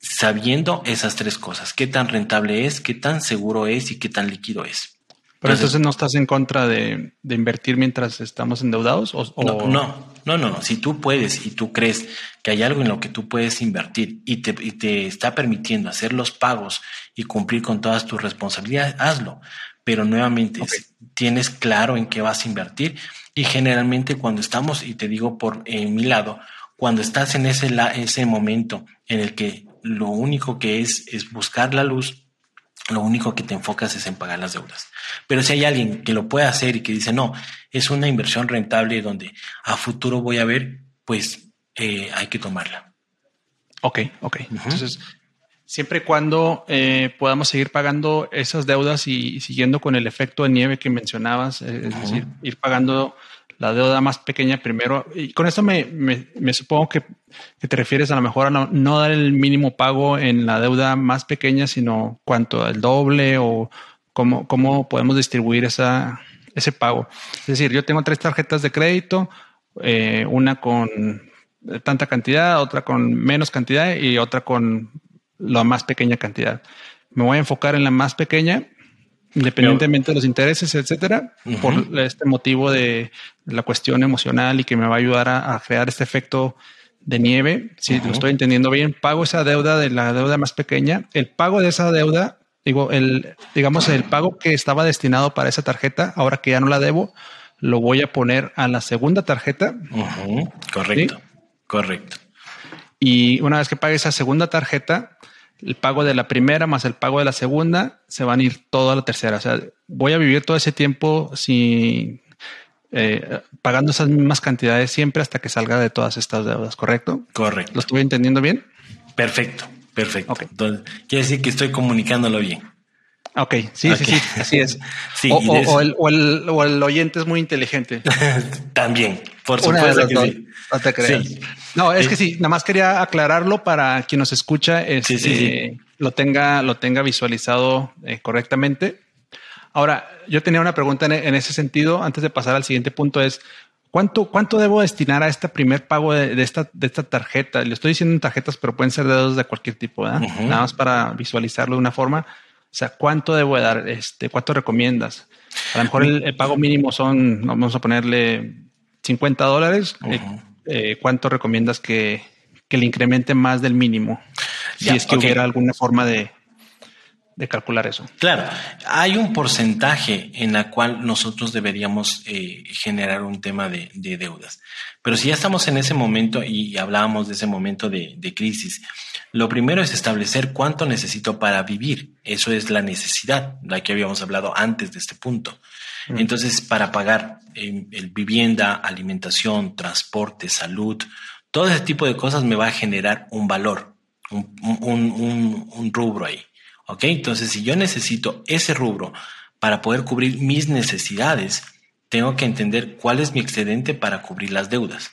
sabiendo esas tres cosas. Qué tan rentable es, qué tan seguro es y qué tan líquido es. Pero entonces, no estás en contra de, invertir mientras estamos endeudados o, No, no, no, no, Si tú puedes y tú crees que hay algo en lo que tú puedes invertir y te, te está permitiendo hacer los pagos y cumplir con todas tus responsabilidades, hazlo. Pero nuevamente tienes claro en qué vas a invertir y generalmente cuando estamos, y te digo por mi lado, cuando estás en ese, ese momento en el que lo único que es es buscar la luz, lo único que te enfocas es en pagar las deudas. Pero si hay alguien que lo puede hacer y que dice, no, es una inversión rentable donde a futuro voy a ver, pues eh, hay que tomarla. Ok, ok. Entonces, siempre y cuando eh, podamos seguir pagando esas deudas y, siguiendo con el efecto de nieve que mencionabas, eh, es decir, ir pagando la deuda más pequeña primero. Y con esto me, me, supongo que, te refieres a lo mejor a no, dar el mínimo pago en la deuda más pequeña, sino cuánto, el doble o cómo, cómo podemos distribuir esa, ese pago. Es decir, yo tengo tres tarjetas de crédito, eh, una con tanta cantidad, otra con menos cantidad y otra con la más pequeña cantidad. Me voy a enfocar en la más pequeña independientemente de los intereses, etcétera, por este motivo de la cuestión emocional y que me va a ayudar a, crear este efecto de nieve. Si lo estoy entendiendo bien, pago esa deuda de la deuda más pequeña. El pago de esa deuda, digo, el, digamos, el pago que estaba destinado para esa tarjeta, ahora que ya no la debo, lo voy a poner a la segunda tarjeta. Correcto, correcto. Y una vez que pague esa segunda tarjeta, el pago de la primera más el pago de la segunda, se van a ir toda la tercera. O sea, voy a vivir todo ese tiempo sin eh, pagando esas mismas cantidades siempre hasta que salga de todas estas deudas, ¿correcto? Correcto. ¿Lo estuve entendiendo bien? Perfecto, perfecto. Entonces, quiere decir que estoy comunicándolo bien. Ok, sí, sí, sí, así es. *laughs* o, el, o, el, o, el, oyente es muy inteligente. *laughs* También, por supuesto que sí. No te creas. No, es que sí, nada más quería aclararlo para quien nos escucha, este, lo tenga, lo tenga visualizado eh, correctamente. Ahora, yo tenía una pregunta en, ese sentido, antes de pasar al siguiente punto, es ¿cuánto, cuánto debo destinar a este primer pago de, esta, de esta tarjeta? Le estoy diciendo en tarjetas, pero pueden ser dedos de cualquier tipo, ¿verdad? Nada más para visualizarlo de una forma. O sea, ¿cuánto debo dar? Este, ¿Cuánto recomiendas? A lo mejor el, pago mínimo son, vamos a ponerle 50 dólares. Eh, ¿cuánto recomiendas que, le incremente más del mínimo? Si es que hubiera alguna forma de, calcular eso. Claro, hay un porcentaje en la cual nosotros deberíamos eh, generar un tema de, deudas. Pero si ya estamos en ese momento y hablábamos de ese momento de, crisis, lo primero es establecer cuánto necesito para vivir. Eso es la necesidad, la que habíamos hablado antes de este punto. Mm. Entonces, para pagar eh, el vivienda, alimentación, transporte, salud, todo ese tipo de cosas me va a generar un valor, un, rubro ahí. ¿Ok? Entonces, si yo necesito ese rubro para poder cubrir mis necesidades, tengo que entender cuál es mi excedente para cubrir las deudas.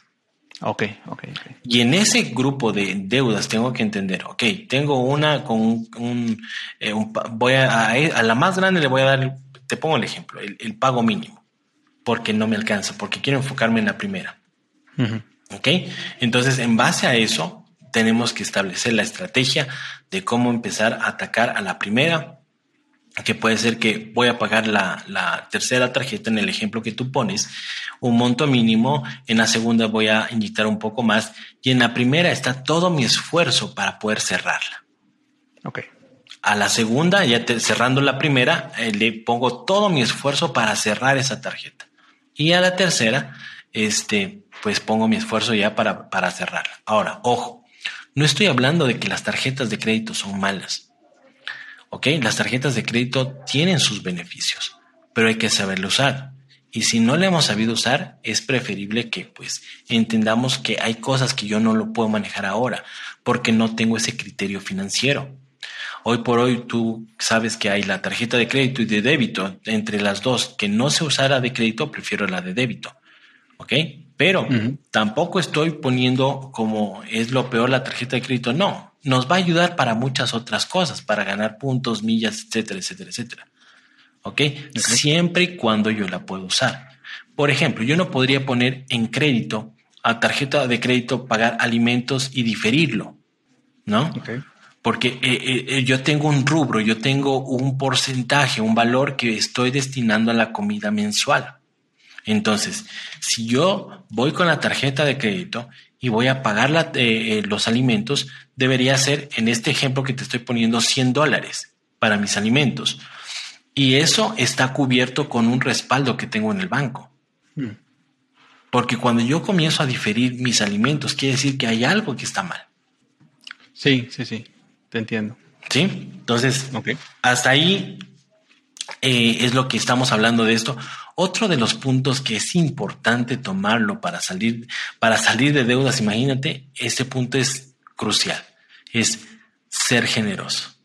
Ok, ok. Y en ese grupo de deudas tengo que entender, ok, tengo una con un, eh, voy a, a, la más grande le voy a dar te pongo el ejemplo, el, pago mínimo, porque no me alcanza, porque quiero enfocarme en la primera. ¿Ok? Entonces, en base a eso, tenemos que establecer la estrategia de cómo empezar a atacar a la primera, que puede ser que voy a pagar la, la, tercera tarjeta en el ejemplo que tú pones, un monto mínimo, en la segunda voy a inyectar un poco más y en la primera está todo mi esfuerzo para poder cerrarla. Ok. A la segunda, ya cerrando la primera, eh, le pongo todo mi esfuerzo para cerrar esa tarjeta. Y a la tercera, este, pues pongo mi esfuerzo ya para, para cerrarla. Ahora, ojo, no estoy hablando de que las tarjetas de crédito son malas. ¿Ok? Las tarjetas de crédito tienen sus beneficios, pero hay que saberlo usar. Y si no le hemos sabido usar, es preferible que pues entendamos que hay cosas que yo no lo puedo manejar ahora porque no tengo ese criterio financiero. Hoy por hoy tú sabes que hay la tarjeta de crédito y de débito. Entre las dos, que no se usara de crédito, prefiero la de débito. ¿Ok? Pero tampoco estoy poniendo como es lo peor la tarjeta de crédito. No, nos va a ayudar para muchas otras cosas, para ganar puntos, millas, etcétera, etcétera, etcétera. ¿Ok? Siempre y cuando yo la puedo usar. Por ejemplo, yo no podría poner en crédito a tarjeta de crédito pagar alimentos y diferirlo, ¿no? Porque eh, eh, eh, yo tengo un rubro, yo tengo un porcentaje, un valor que estoy destinando a la comida mensual. Entonces, si yo voy con la tarjeta de crédito y voy a pagar los alimentos, debería ser, en este ejemplo que te estoy poniendo, 100 dólares para mis alimentos. Y eso está cubierto con un respaldo que tengo en el banco. Mm. Porque cuando yo comienzo a diferir mis alimentos, quiere decir que hay algo que está mal. Sí, sí, sí, te entiendo. Sí, entonces, hasta ahí eh, es lo que estamos hablando de esto. Otro de los puntos que es importante tomarlo para salir, para salir de deudas, imagínate, ese punto es crucial, es ser generoso.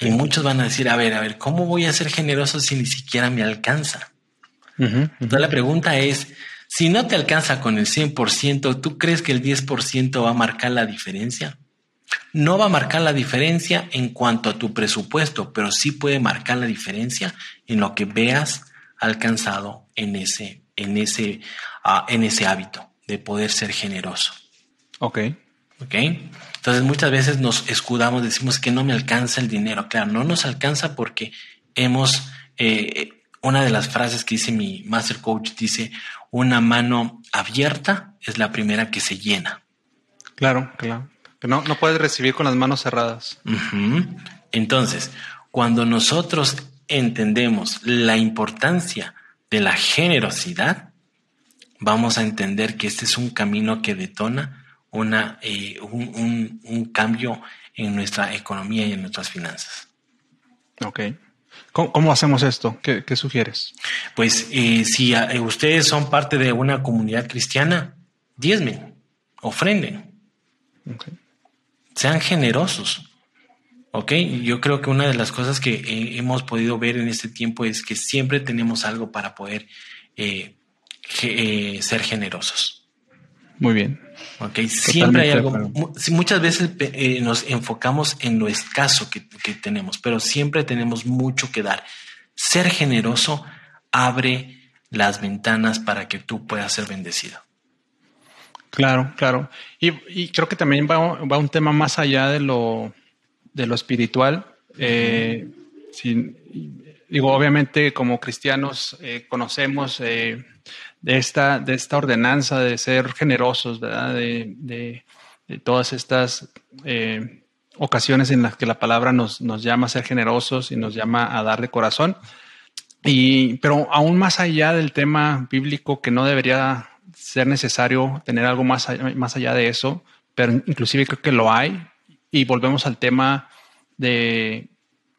Y muchos van a decir, a ver, a ver, ¿cómo voy a ser generoso si ni siquiera me alcanza? Entonces la pregunta es, si no te alcanza con el 100%, ¿tú crees que el 10% va a marcar la diferencia? No va a marcar la diferencia en cuanto a tu presupuesto, pero sí puede marcar la diferencia en lo que veas alcanzado en ese, en ese, uh, en ese hábito de poder ser generoso. Ok. Ok. Entonces muchas veces nos escudamos, decimos que no me alcanza el dinero. Claro, no nos alcanza porque hemos, eh, una de las frases que dice mi Master Coach dice, una mano abierta es la primera que se llena. Claro, claro. Que no, no puedes recibir con las manos cerradas. Entonces, cuando nosotros entendemos la importancia de la generosidad, vamos a entender que este es un camino que detona una, eh, un, cambio en nuestra economía y en nuestras finanzas. Ok. ¿Cómo, hacemos esto? ¿Qué, sugieres? Pues eh, si eh, ustedes son parte de una comunidad cristiana, diezmen, ofrenden. Sean generosos. Ok, yo creo que una de las cosas que hemos podido ver en este tiempo es que siempre tenemos algo para poder ser generosos. Muy bien. Ok, siempre hay algo. Muchas veces eh, nos enfocamos en lo escaso que, tenemos, pero siempre tenemos mucho que dar. Ser generoso abre las ventanas para que tú puedas ser bendecido. Claro, claro. Y, creo que también va, un tema más allá de lo, de lo espiritual. Eh, digo, obviamente como cristianos eh, conocemos esta, de esta ordenanza de ser generosos, ¿verdad? De, todas estas eh, ocasiones en las que la palabra nos, llama a ser generosos y nos llama a dar de corazón. Pero aún más allá del tema bíblico, que no debería ser necesario tener algo más, más allá de eso, pero inclusive creo que lo hay. Y volvemos al tema de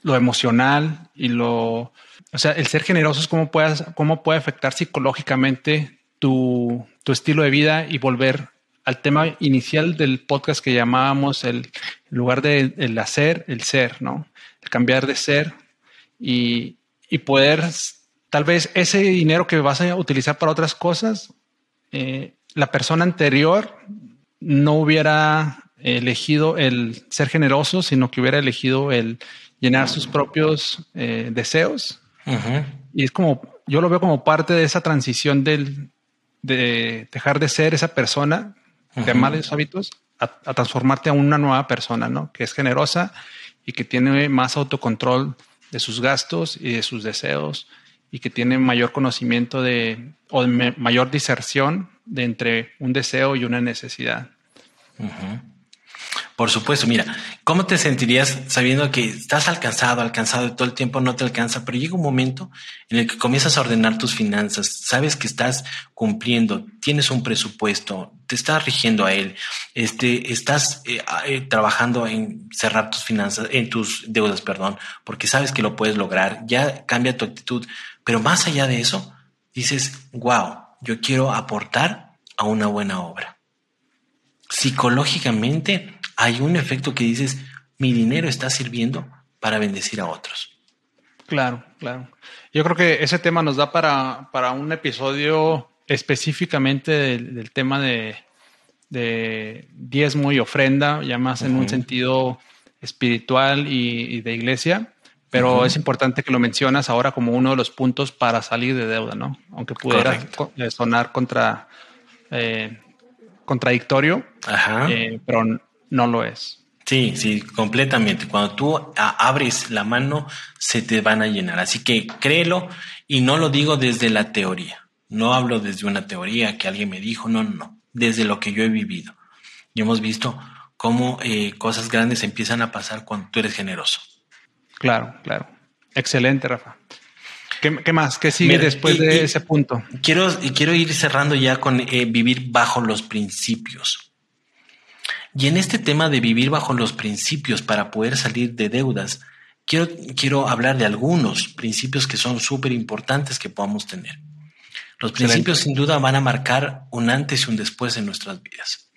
lo emocional y lo, o sea, el ser generoso es cómo, puedes, cómo puede afectar psicológicamente tu, estilo de vida y volver al tema inicial del podcast que llamábamos el, lugar de el hacer, el ser, ¿no? El cambiar de ser y, poder, tal vez ese dinero que vas a utilizar para otras cosas, eh, la persona anterior no hubiera elegido el ser generoso, sino que hubiera elegido el llenar sus propios eh, deseos y es como, yo lo veo como parte de esa transición del, de dejar de ser esa persona de malos hábitos a, transformarte a una nueva persona, ¿no? Que es generosa y que tiene más autocontrol de sus gastos y de sus deseos y que tiene mayor conocimiento de o mayor diserción de entre un deseo y una necesidad. Por supuesto, mira, ¿cómo te sentirías sabiendo que estás alcanzado, alcanzado y todo el tiempo no te alcanza, pero llega un momento en el que comienzas a ordenar tus finanzas, sabes que estás cumpliendo, tienes un presupuesto, te estás rigiendo a él, este, estás eh, eh, trabajando en cerrar tus finanzas, en tus deudas, perdón, porque sabes que lo puedes lograr, ya cambia tu actitud, pero más allá de eso, dices, wow, yo quiero aportar a una buena obra. Psicológicamente, hay un efecto que dices, mi dinero está sirviendo para bendecir a otros. Claro, claro. Yo creo que ese tema nos da para, para un episodio específicamente del, tema de, de, diezmo y ofrenda, ya más en un sentido espiritual y, de iglesia, pero es importante que lo mencionas ahora como uno de los puntos para salir de deuda, ¿no? Aunque pudiera sonar contra, eh, contradictorio, eh, pero no lo es. Sí, sí, completamente. Cuando tú abres la mano, se te van a llenar. Así que créelo y no lo digo desde la teoría. No hablo desde una teoría que alguien me dijo, no, no, no, desde lo que yo he vivido. Y hemos visto cómo eh, cosas grandes empiezan a pasar cuando tú eres generoso. Claro, claro. Excelente, Rafa. ¿Qué, más? ¿Qué sigue después de ese punto? Quiero, y quiero ir cerrando ya con eh, vivir bajo los principios. Y en este tema de vivir bajo los principios para poder salir de deudas, quiero, quiero hablar de algunos principios que son súper importantes que podamos tener. Los principios sin duda van a marcar un antes y un después en nuestras vidas.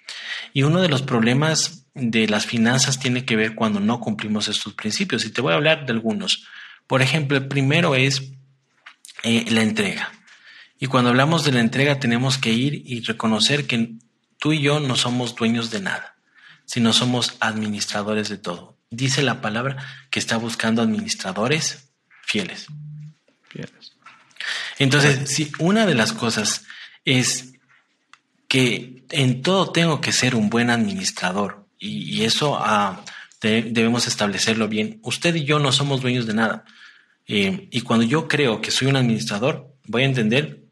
Y uno de los problemas de las finanzas tiene que ver cuando no cumplimos estos principios. Y te voy a hablar de algunos. Por ejemplo, el primero es eh, la entrega. Y cuando hablamos de la entrega tenemos que ir y reconocer que tú y yo no somos dueños de nada sino somos administradores de todo. Dice la palabra que está buscando administradores fieles. Fieles. Entonces, si una de las cosas es que en todo tengo que ser un buen administrador y, eso ah, debemos establecerlo bien. Usted y yo no somos dueños de nada. Eh, y cuando yo creo que soy un administrador, voy a entender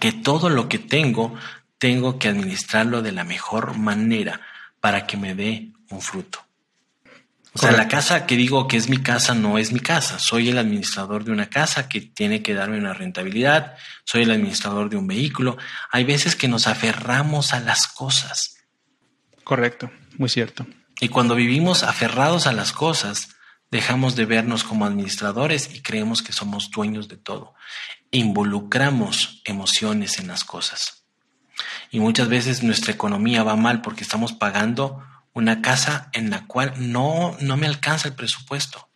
que todo lo que tengo, tengo que administrarlo de la mejor manera para que me dé un fruto. O sea, la casa que digo que es mi casa no es mi casa. Soy el administrador de una casa que tiene que darme una rentabilidad. Soy el administrador de un vehículo. Hay veces que nos aferramos a las cosas. Correcto, muy cierto. Y cuando vivimos aferrados a las cosas, dejamos de vernos como administradores y creemos que somos dueños de todo. Involucramos emociones en las cosas. Y muchas veces nuestra economía va mal porque estamos pagando una casa en la cual no, no me alcanza el presupuesto.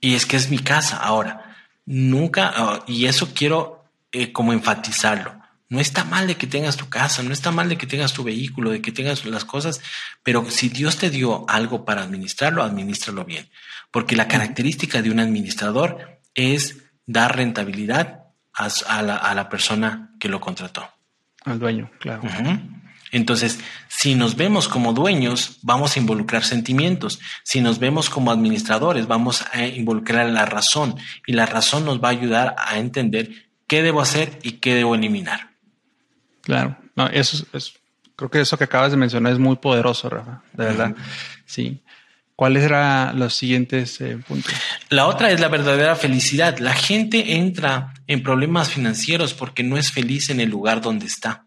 Y es que es mi casa. Ahora, nunca, ah, y eso quiero eh, como enfatizarlo. No está mal de que tengas tu casa, no está mal de que tengas tu vehículo, de que tengas las cosas, pero si Dios te dio algo para administrarlo, administralo bien. Porque la característica de un administrador es dar rentabilidad a la persona que lo contrató. Al dueño, claro. Entonces, si nos vemos como dueños, vamos a involucrar sentimientos. Si nos vemos como administradores, vamos a involucrar la razón. Y la razón nos va a ayudar a entender qué debo hacer y qué debo eliminar. Claro, no, eso es, creo que eso que acabas de mencionar es muy poderoso, Rafa, de verdad. Sí. ¿Cuáles eran los siguientes eh, puntos? La otra es la verdadera felicidad. La gente entra en problemas financieros porque no es feliz en el lugar donde está.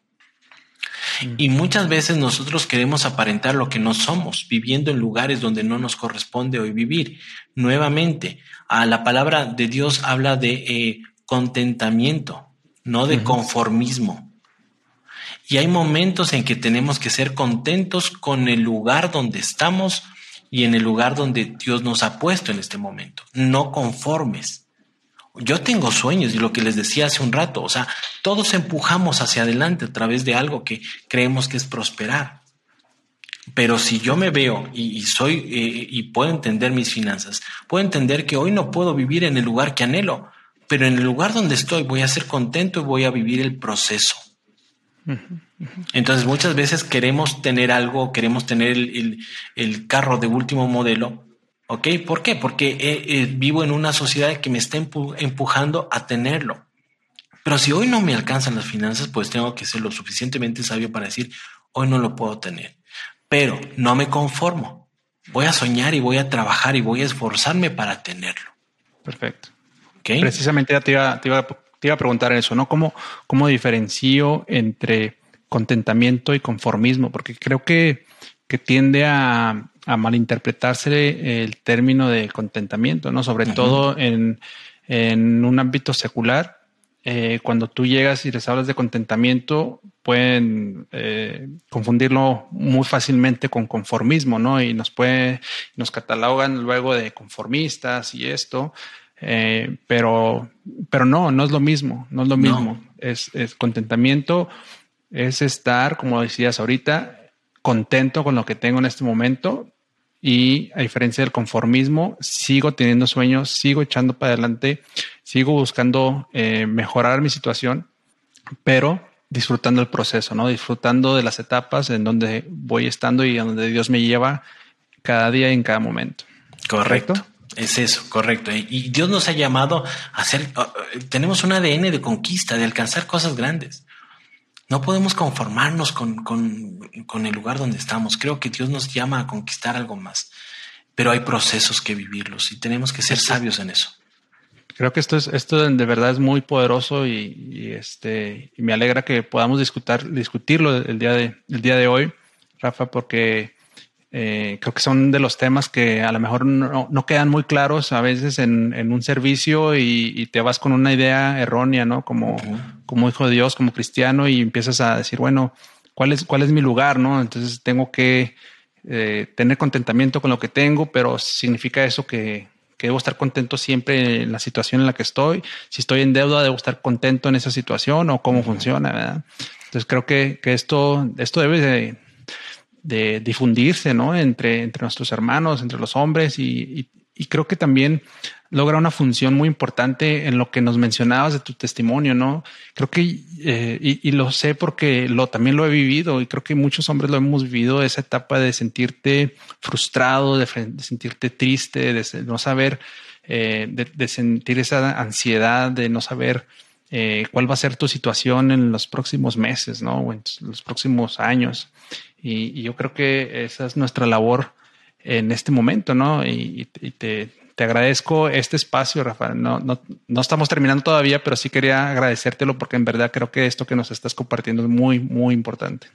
Mm. Y muchas veces nosotros queremos aparentar lo que no somos, viviendo en lugares donde no nos corresponde hoy vivir. Nuevamente, a la palabra de Dios habla de eh, contentamiento, no de conformismo. Y hay momentos en que tenemos que ser contentos con el lugar donde estamos y en el lugar donde Dios nos ha puesto en este momento, no conformes. Yo tengo sueños y lo que les decía hace un rato, o sea, todos empujamos hacia adelante a través de algo que creemos que es prosperar. Pero si yo me veo y, soy eh, y puedo entender mis finanzas, puedo entender que hoy no puedo vivir en el lugar que anhelo, pero en el lugar donde estoy voy a ser contento y voy a vivir el proceso. Entonces muchas veces queremos tener algo, queremos tener el carro de último modelo, ¿Ok? ¿Por qué? Porque eh, eh, vivo en una sociedad que me está empujando a tenerlo. Pero si hoy no me alcanzan las finanzas, pues tengo que ser lo suficientemente sabio para decir, hoy no lo puedo tener. Pero no me conformo. voy a soñar y voy a trabajar y voy a esforzarme para tenerlo. Perfecto. Precisamente ya te iba, te, iba, te iba, a preguntar eso, ¿no? ¿Cómo, ¿Cómo diferencio entre contentamiento y conformismo? Porque creo que, que tiende a, a, malinterpretarse el término de contentamiento, ¿no? Sobre todo en, en un ámbito secular, eh, cuando tú llegas y les hablas de contentamiento, pueden eh, confundirlo muy fácilmente con conformismo, ¿no? Y nos puede, nos catalogan luego de conformistas y esto, eh, pero, pero no, no es lo mismo, no es lo mismo. Es, es contentamiento, es estar, como decías ahorita, contento con lo que tengo en este momento, y a diferencia del conformismo, sigo teniendo sueños, sigo echando para adelante, sigo buscando eh, mejorar mi situación, pero disfrutando el proceso, ¿no? Disfrutando de las etapas en donde voy estando y en donde Dios me lleva cada día y en cada momento. Correcto. Es eso, correcto. Y Dios nos ha llamado a hacer, tenemos un ADN de conquista, de alcanzar cosas grandes. No podemos conformarnos con, con, el lugar donde estamos. Creo que Dios nos llama a conquistar algo más, pero hay procesos que vivirlos y tenemos que ser sabios en eso. Creo que esto es esto de verdad es muy poderoso y, este y me alegra que podamos discutir, discutirlo el día de el día de hoy, Rafa, porque eh, creo que son de los temas que a lo mejor no, quedan muy claros a veces en, un servicio y, te vas con una idea errónea, ¿no? Como, como hijo de Dios, como cristiano y empiezas a decir, bueno, ¿cuál es, cuál es mi lugar, no? Entonces tengo que eh, tener contentamiento con lo que tengo, pero significa eso que, debo estar contento siempre en la situación en la que estoy. Si estoy en deuda, debo estar contento en esa situación o cómo funciona, ¿verdad? Entonces creo que, que esto, esto debe de de difundirse, ¿no? Entre, entre nuestros hermanos, entre los hombres y, creo que también logra una función muy importante en lo que nos mencionabas de tu testimonio, ¿no? Creo que, eh, y, lo sé porque lo, también lo he vivido y creo que muchos hombres lo hemos vivido, esa etapa de sentirte frustrado, de, sentirte triste, de, no saber, eh, de, sentir esa ansiedad, de no saber eh, cuál va a ser tu situación en los próximos meses, ¿no? O en los próximos años. Y, yo creo que esa es nuestra labor en este momento, ¿no? Y, te, agradezco este espacio, Rafael. No, no, no, estamos terminando todavía, pero sí quería agradecértelo porque en verdad creo que esto que nos estás compartiendo es muy, muy importante.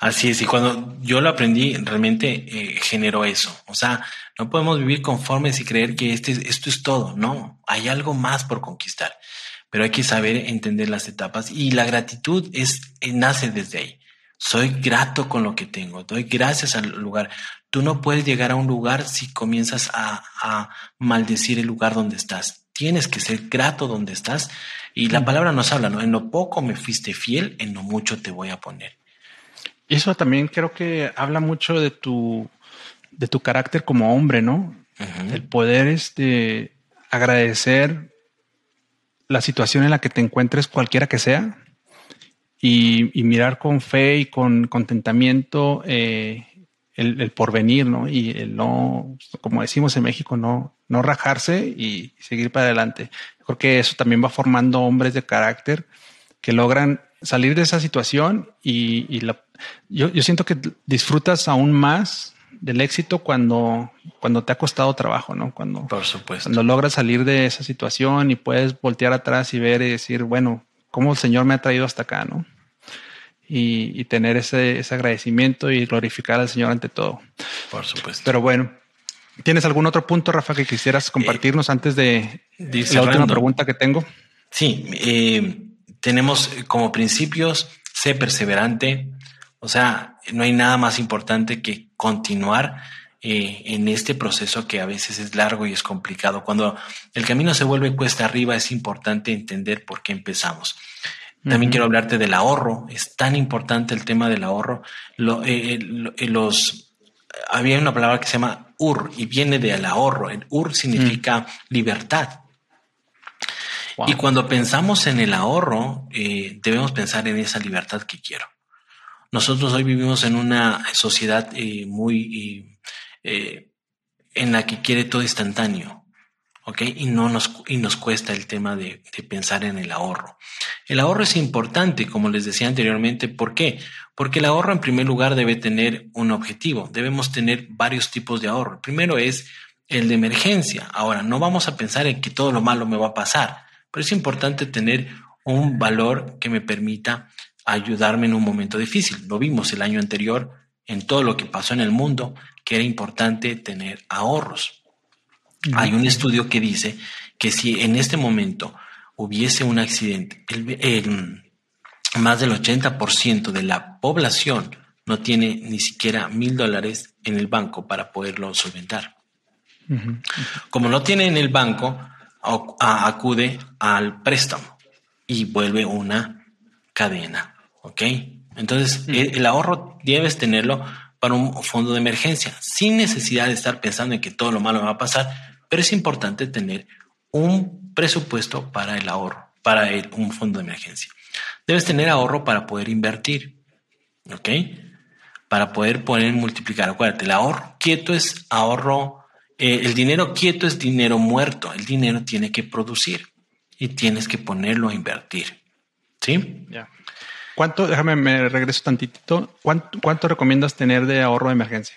Así es, y cuando yo lo aprendí, realmente eh, generó eso. O sea, no podemos vivir conformes y creer que este, esto es todo. No, hay algo más por conquistar, pero hay que saber entender las etapas y la gratitud es, nace desde ahí. Soy grato con lo que tengo, doy gracias al lugar. Tú no puedes llegar a un lugar si comienzas a, maldecir el lugar donde estás. Tienes que ser grato donde estás. Y la palabra nos habla, ¿no? En lo poco me fuiste fiel, en lo mucho te voy a poner. Y eso también creo que habla mucho de tu, de tu carácter como hombre, ¿no? El poder este, agradecer la situación en la que te encuentres, cualquiera que sea, y, mirar con fe y con contentamiento eh, el, porvenir, ¿no? Y el no, como decimos en México, no, no rajarse y seguir para adelante. Creo que eso también va formando hombres de carácter que logran salir de esa situación y, la, yo, yo, siento que disfrutas aún más del éxito cuando, cuando te ha costado trabajo, ¿no? Cuando, Por supuesto. Cuando logras salir de esa situación y puedes voltear atrás y ver y decir, bueno, cómo el Señor me ha traído hasta acá, ¿no? Y, tener ese, agradecimiento y glorificar al Señor ante todo. Por supuesto. Pero bueno, ¿tienes algún otro punto, Rafa, que quisieras compartirnos antes de, la última pregunta que tengo? Sí, eh, tenemos como principios, sé perseverante, o sea, no hay nada más importante que continuar eh, en este proceso que a veces es largo y es complicado. Cuando el camino se vuelve cuesta arriba, es importante entender por qué empezamos. También quiero hablarte del ahorro. Es tan importante el tema del ahorro. Eh, eh, los, había una palabra que se llama UR y viene del ahorro. El UR significa libertad. Y cuando pensamos en el ahorro, debemos pensar en esa libertad que quiero. Nosotros hoy vivimos en una sociedad muy eh, en la que quiere todo instantáneo. ¿ok? Y no nos, y nos cuesta el tema de, pensar en el ahorro. El ahorro es importante, como les decía anteriormente. ¿Por qué? Porque el ahorro en primer lugar debe tener un objetivo. Debemos tener varios tipos de ahorro. El primero es el de emergencia. Ahora, no vamos a pensar en que todo lo malo me va a pasar, pero es importante tener un valor que me permita ayudarme en un momento difícil. Lo vimos el año anterior en todo lo que pasó en el mundo, que era importante tener ahorros. Hay un estudio que dice que si en este momento hubiese un accidente, el, más del 80% de la población no tiene ni siquiera mil dólares en el banco para poderlo solventar. Como no tiene en el banco, acude al préstamo y vuelve una cadena. ¿Ok? Entonces, el, ahorro debes tenerlo para un fondo de emergencia, sin necesidad de estar pensando en que todo lo malo va a pasar, pero es importante tener un presupuesto para el ahorro, para un fondo de emergencia. Debes tener ahorro para poder invertir, ¿ok? Para poder poner multiplicar. Acuérdate, el ahorro quieto es ahorro, eh, el dinero quieto es dinero muerto, el dinero tiene que producir y tienes que ponerlo a invertir, ¿sí? Ya. ¿Cuánto, déjame, me regreso tantito, ¿cuánto, recomiendas tener de ahorro de emergencia?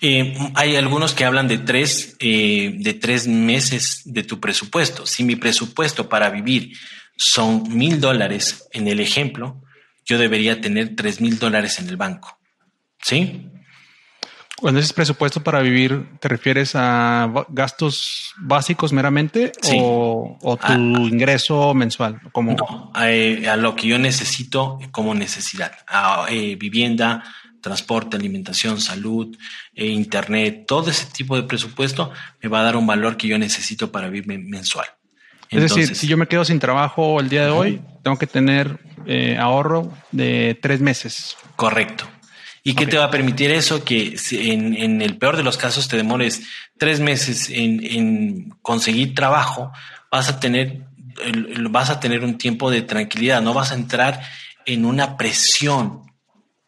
Eh, hay algunos que hablan de tres, eh, de tres meses de tu presupuesto. Si mi presupuesto para vivir son mil dólares en el ejemplo, yo debería tener tres mil dólares en el banco. ¿Sí? Cuando dices presupuesto para vivir, ¿te refieres a gastos básicos meramente o, tu ah. ingreso mensual? Como... No, eh, a, lo que yo necesito como necesidad. A, vivienda, transporte, alimentación, salud, eh, internet, todo ese tipo de presupuesto me va a dar un valor que yo necesito para vivir mensual. es decir, si yo me quedo sin trabajo el día de hoy, tengo que tener eh, ahorro de tres meses. Correcto. ¿Y qué te va a permitir eso? Que en, el peor de los casos te demores tres meses en, en conseguir trabajo, vas a tener vas a tener un tiempo de tranquilidad, no vas a entrar en una presión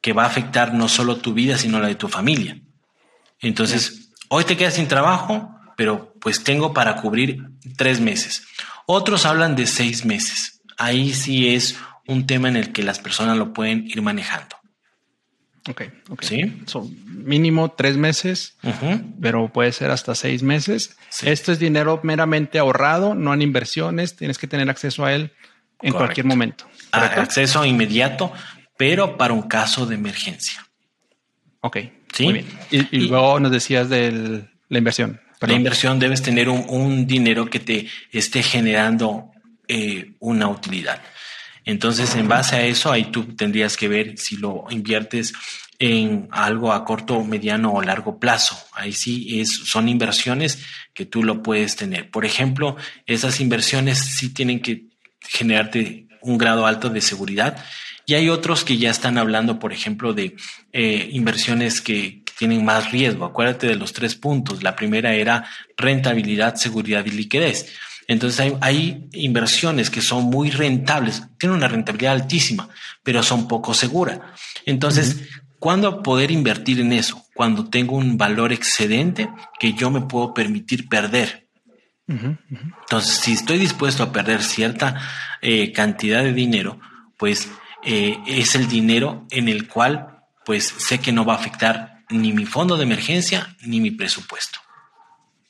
que va a afectar no solo tu vida, sino la de tu familia. Entonces, hoy te quedas sin trabajo, pero pues tengo para cubrir tres meses. Otros hablan de seis meses. Ahí sí es un tema en el que las personas lo pueden ir manejando. Ok, ok. Sí. Son mínimo tres meses, pero puede ser hasta seis meses. Esto es dinero meramente ahorrado, no en inversiones. Tienes que tener acceso a él en cualquier momento. acceso inmediato pero para un caso de emergencia. Ok. Sí. Muy bien. Y, luego nos decías de la inversión. La inversión debes tener un, dinero que te esté generando eh, una utilidad. Entonces, en base a eso, ahí tú tendrías que ver si lo inviertes en algo a corto, mediano o largo plazo. Ahí sí es, son inversiones que tú lo puedes tener. Por ejemplo, esas inversiones sí tienen que generarte un grado alto de seguridad y hay otros que ya están hablando, por ejemplo, de eh, inversiones que, tienen más riesgo. Acuérdate de los tres puntos. La primera era rentabilidad, seguridad y liquidez. Entonces hay, hay, inversiones que son muy rentables, tienen una rentabilidad altísima, pero son poco seguras. Entonces, ¿cuándo poder invertir en eso? Cuando tengo un valor excedente que yo me puedo permitir perder. Entonces, si estoy dispuesto a perder cierta eh, cantidad de dinero, pues eh, es el dinero en el cual pues sé que no va a afectar ni mi fondo de emergencia ni mi presupuesto.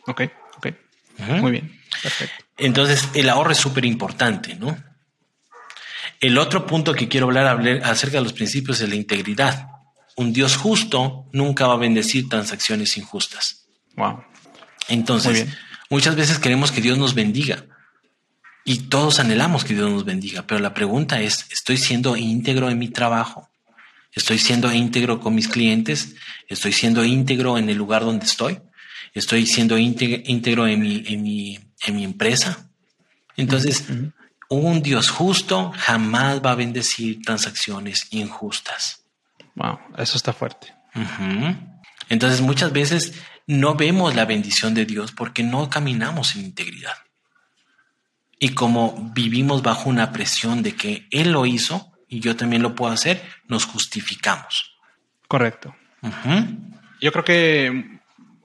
Ok, ok. Muy bien, perfecto. Entonces el ahorro es súper importante, ¿no? El otro punto que quiero hablar, hablar acerca de los principios es la integridad. Un Dios justo nunca va a bendecir transacciones injustas. Wow. Entonces, muchas veces queremos que Dios nos bendiga, y todos anhelamos que Dios nos bendiga, pero la pregunta es, ¿estoy siendo íntegro en mi trabajo? ¿Estoy siendo íntegro con mis clientes? ¿Estoy siendo íntegro en el lugar donde estoy? ¿Estoy siendo íntegro en mi, en mi, en mi empresa? Entonces, un Dios justo jamás va a bendecir transacciones injustas. Wow, eso está fuerte. Entonces, muchas veces no vemos la bendición de Dios porque no caminamos en integridad. Y como vivimos bajo una presión de que Él lo hizo y yo también lo puedo hacer, nos justificamos. Correcto. Yo creo que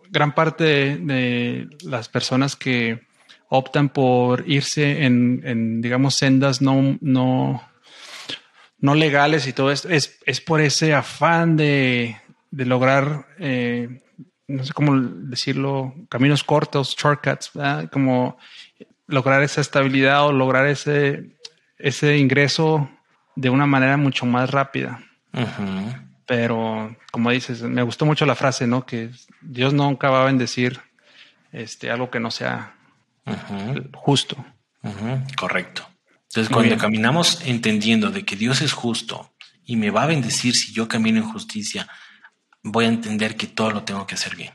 gran parte de, las personas que optan por irse en, digamos, sendas no, no, no legales y todo esto, es, es por ese afán de, de lograr, eh, no sé cómo decirlo, caminos cortos, shortcuts, como lograr esa estabilidad o lograr ese, ese ingreso de una manera mucho más rápida. Pero como dices, me gustó mucho la frase, ¿no? Que Dios nunca va a bendecir este, algo que no sea justo. Correcto. Entonces, cuando caminamos entendiendo de que Dios es justo y me va a bendecir si yo camino en justicia, voy a entender que todo lo tengo que hacer bien.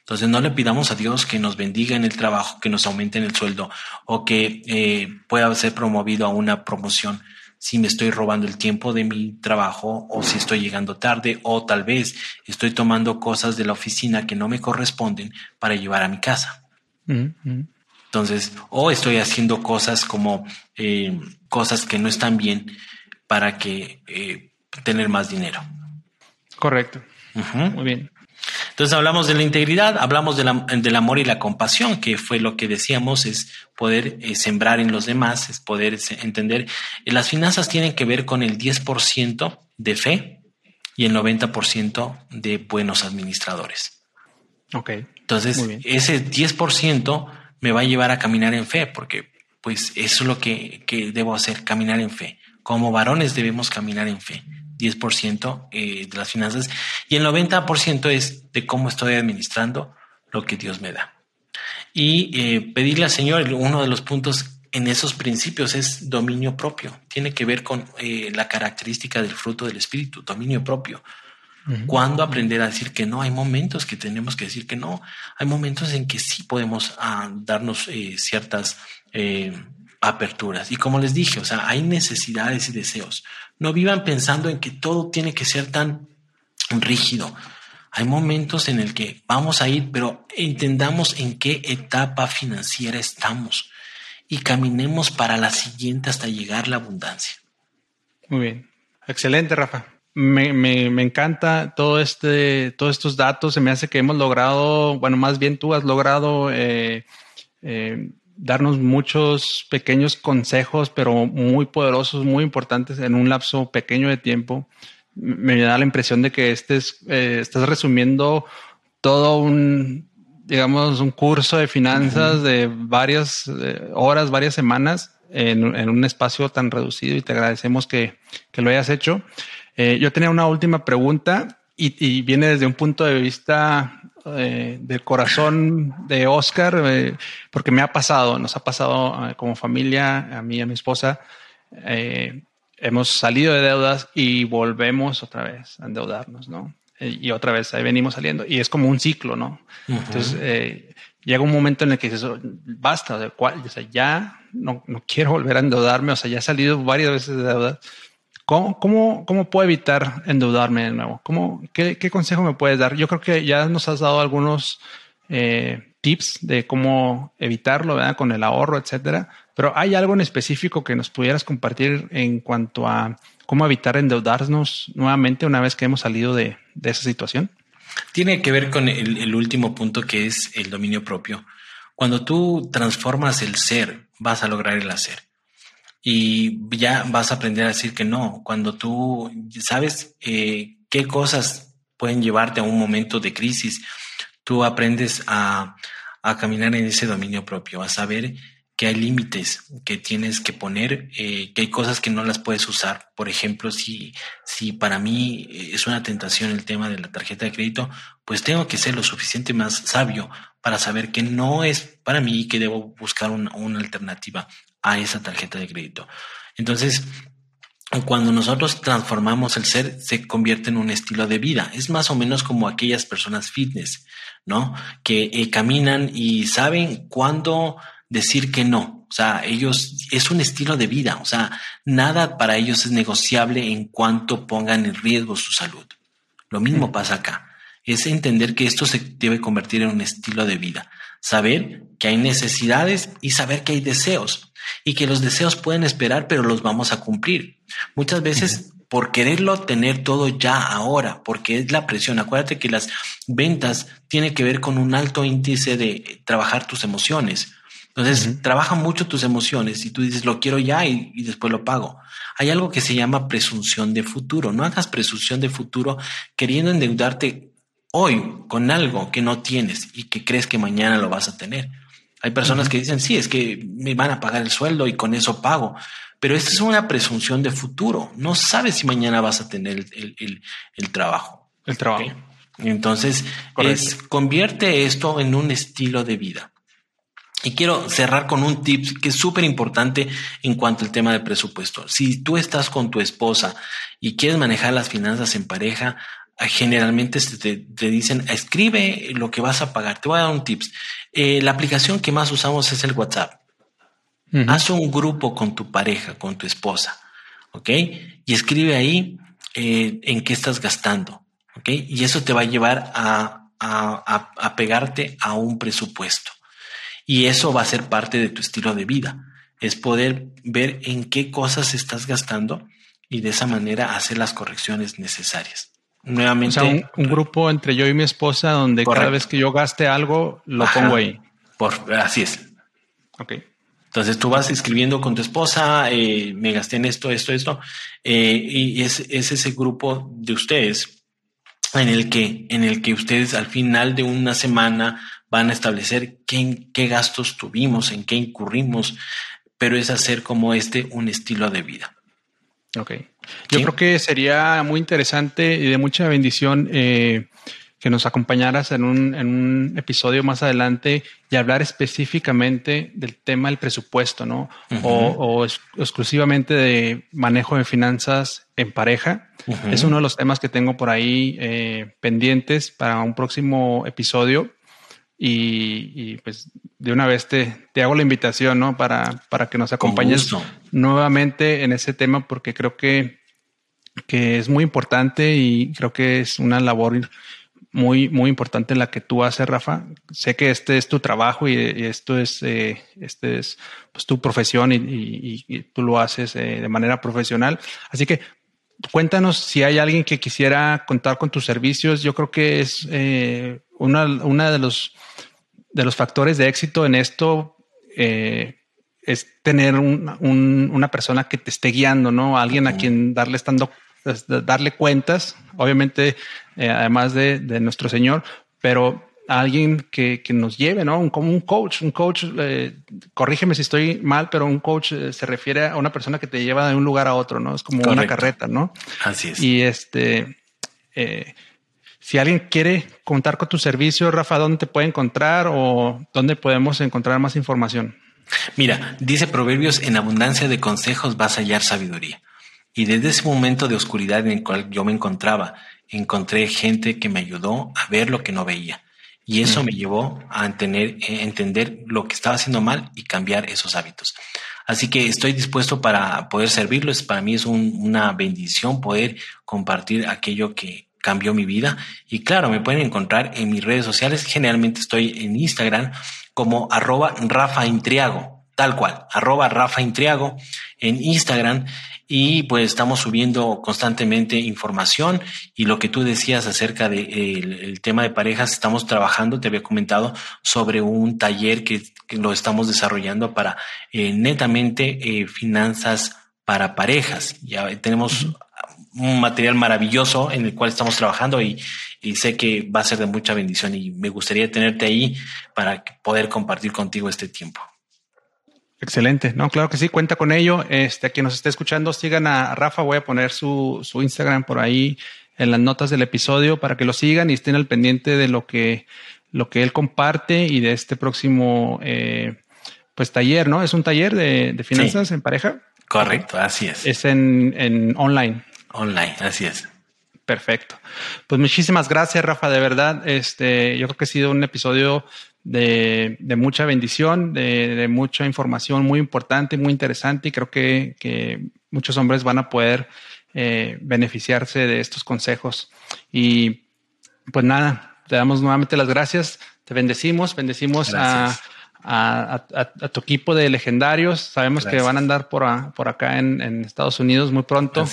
Entonces no le pidamos a Dios que nos bendiga en el trabajo, que nos aumente en el sueldo o que eh, pueda ser promovido a una promoción si me estoy robando el tiempo de mi trabajo o si estoy llegando tarde o tal vez estoy tomando cosas de la oficina que no me corresponden para llevar a mi casa. Entonces, o estoy haciendo cosas como eh, cosas que no están bien para que eh, tener más dinero. Correcto. Muy bien. Entonces hablamos de la integridad, hablamos del amor y la compasión, que fue lo que decíamos, es poder eh, sembrar en los demás, es poder entender. Las finanzas tienen que ver con el 10% de fe y el 90% de buenos administradores. Ok. Entonces, ese 10% me va a llevar a caminar en fe, porque pues eso es lo que, que debo hacer, caminar en fe. Como varones debemos caminar en fe. 10% eh, de las finanzas y el 90% es de cómo estoy administrando lo que Dios me da. Y eh, pedirle al Señor, uno de los puntos en esos principios es dominio propio. Tiene que ver con eh, la característica del fruto del Espíritu, dominio propio. Cuando aprender a decir que no? Hay momentos que tenemos que decir que no. Hay momentos en que sí podemos ah, darnos ciertas aperturas. Y como les dije, o sea, hay necesidades y deseos. No vivan pensando en que todo tiene que ser tan rígido. Hay momentos en el que vamos a ir, pero entendamos en qué etapa financiera estamos y caminemos para la siguiente hasta llegar a la abundancia. Muy bien. Excelente, Rafa. Me, me, me, encanta todo este, todos estos datos. Se me hace que hemos logrado, bueno, más bien tú has logrado eh, eh, darnos muchos pequeños consejos, pero muy poderosos, muy importantes en un lapso pequeño de tiempo. Me da la impresión de que estés, eh, estás resumiendo todo un, digamos, un curso de finanzas de varias eh, horas, varias semanas en, un espacio tan reducido y te agradecemos que, lo hayas hecho. Eh, yo tenía una última pregunta y, viene desde un punto de vista eh, del corazón de Oscar, eh, porque me ha pasado, nos ha pasado eh, como familia, a mí y a mi esposa, hemos salido de deudas y volvemos otra vez a endeudarnos, ¿no? y otra vez ahí venimos saliendo y es como un ciclo, ¿no? Entonces llega un momento en el que dices, basta, de cual, o sea, ya no, no quiero volver a endeudarme, o sea, ya he salido varias veces de deudas ¿Cómo, cómo, cómo puedo evitar endeudarme de nuevo? ¿Cómo, qué, qué, consejo me puedes dar? Yo creo que ya nos has dado algunos eh, tips de cómo evitarlo, ¿verdad? Con el ahorro, etcétera. Pero ¿hay algo en específico que nos pudieras compartir en cuanto a cómo evitar endeudarnos nuevamente una vez que hemos salido de, de esa situación? Tiene que ver con el, el último punto que es el dominio propio. Cuando tú transformas el ser, vas a lograr el hacer y ya vas a aprender a decir que no. Cuando tú sabes eh, qué cosas pueden llevarte a un momento de crisis, tú aprendes a, a caminar en ese dominio propio, a saber que hay límites que tienes que poner, eh, que hay cosas que no las puedes usar. Por ejemplo, si, si para mí es una tentación el tema de la tarjeta de crédito, pues tengo que ser lo suficiente más sabio para saber que no es para mí y que debo buscar una alternativa a esa tarjeta de crédito. Entonces, cuando nosotros transformamos el ser, se convierte en un estilo de vida. Es más o menos como aquellas personas fitness, ¿no? Que eh, caminan y saben cuándo decir que no. O sea, ellos es un estilo de vida. O sea, nada para ellos es negociable en cuanto pongan en riesgo su salud. Lo mismo pasa acá. Es entender que esto se debe convertir en un estilo de vida. Saber que hay necesidades y saber que hay deseos y que los deseos pueden esperar, pero los vamos a cumplir. Muchas veces por quererlo tener todo ya ahora, porque es la presión. Acuérdate que las ventas tienen que ver con un alto índice de trabajar tus emociones. Entonces, trabaja mucho tus emociones y tú dices, lo quiero ya y, y, después lo pago. Hay algo que se llama presunción de futuro. No hagas presunción de futuro queriendo endeudarte hoy con algo que no tienes y que crees que mañana lo vas a tener. Hay personas que dicen, sí, es que me van a pagar el sueldo y con eso pago. Pero esta es una presunción de futuro. No sabes si mañana vas a tener el, trabajo. El trabajo. Entonces, es, convierte esto en un estilo de vida. Y quiero cerrar con un tip que es súper importante en cuanto al tema de presupuesto. Si tú estás con tu esposa y quieres manejar las finanzas en pareja, generalmente te, te, dicen, escribe lo que vas a pagar. Te voy a dar un tips. Eh, la aplicación que más usamos es el WhatsApp. Haz un grupo con tu pareja, con tu esposa, ¿ok? Y escribe ahí eh, en qué estás gastando, ¿ok? Y eso te va a llevar a, a, a pegarte a un presupuesto. Y eso va a ser parte de tu estilo de vida. Es poder ver en qué cosas estás gastando y de esa manera hacer las correcciones necesarias. Nuevamente. O sea, un, grupo entre yo y mi esposa donde cada vez que yo gaste algo, lo pongo ahí. Por, así es. Ok. Entonces tú vas escribiendo con tu esposa, eh, me gasté en esto, esto, esto, eh, y es, es, ese grupo de ustedes en el que, en el que ustedes al final de una semana van a establecer qué, qué gastos tuvimos, en qué incurrimos, pero es hacer como este un estilo de vida. Ok. Yo creo que sería muy interesante y de mucha bendición eh, que nos acompañaras en un, en un, episodio más adelante y hablar específicamente del tema del presupuesto, ¿no? o, exclusivamente de manejo de finanzas en pareja. Es uno de los temas que tengo por ahí eh, pendientes para un próximo episodio. Y, pues de una vez te, te, hago la invitación, ¿no? Para, para que nos acompañes nuevamente en ese tema, porque creo que, que es muy importante y creo que es una labor muy, muy importante la que tú haces, Rafa. Sé que este es tu trabajo y, esto es, eh, este es pues, tu profesión y, tú lo haces eh, de manera profesional. Así que cuéntanos si hay alguien que quisiera contar con tus servicios. Yo creo que es eh, una, una de los de los factores de éxito en esto eh, es tener una persona que te esté guiando, ¿no? Alguien a quien darle estando, darle cuentas, obviamente, eh, además de, nuestro Señor, pero alguien que, nos lleve, ¿no? como un coach, un coach, eh, corrígeme si estoy mal, pero un coach se refiere a una persona que te lleva de un lugar a otro, ¿no? Es como una carreta, ¿no? Así es. Y este, si alguien quiere contar con tu servicio, Rafa, ¿dónde te puede encontrar o dónde podemos encontrar más información? Mira, dice Proverbios, en abundancia de consejos vas a hallar sabiduría. Y desde ese momento de oscuridad en el cual yo me encontraba, encontré gente que me ayudó a ver lo que no veía. Y eso me llevó a tener, eh, entender lo que estaba haciendo mal y cambiar esos hábitos. Así que estoy dispuesto para poder servirlos. Para mí es una bendición poder compartir aquello que, cambió mi vida. Y claro, me pueden encontrar en mis redes sociales. Generalmente estoy en Instagram como arroba Rafa Intriago, tal cual, arroba Rafa Intriago en Instagram. Y pues estamos subiendo constantemente información y lo que tú decías acerca del de, el tema de parejas, estamos trabajando, te había comentado sobre un taller que, lo estamos desarrollando para eh, netamente eh, finanzas para parejas. Ya tenemos un material maravilloso en el cual estamos trabajando y, sé que va a ser de mucha bendición y me gustaría tenerte ahí para poder compartir contigo este tiempo. Excelente, no, claro que sí, cuenta con ello. Este, a quien nos esté escuchando, sigan a Rafa, voy a poner su, su Instagram por ahí en las notas del episodio para que lo sigan y estén al pendiente de lo que, lo que él comparte y de este próximo eh, pues taller, ¿no? Es un taller de, finanzas en pareja. Correcto, así es. Es en, en online. Online, así es. Perfecto. Pues muchísimas gracias, Rafa. De verdad, este, yo creo que ha sido un episodio de, mucha bendición, de, mucha información muy importante, muy interesante y creo que, muchos hombres van a poder eh, beneficiarse de estos consejos. Y pues nada, te damos nuevamente las gracias, te bendecimos, bendecimos a a, tu equipo de legendarios. Sabemos que van a andar por, por acá en, Estados Unidos muy pronto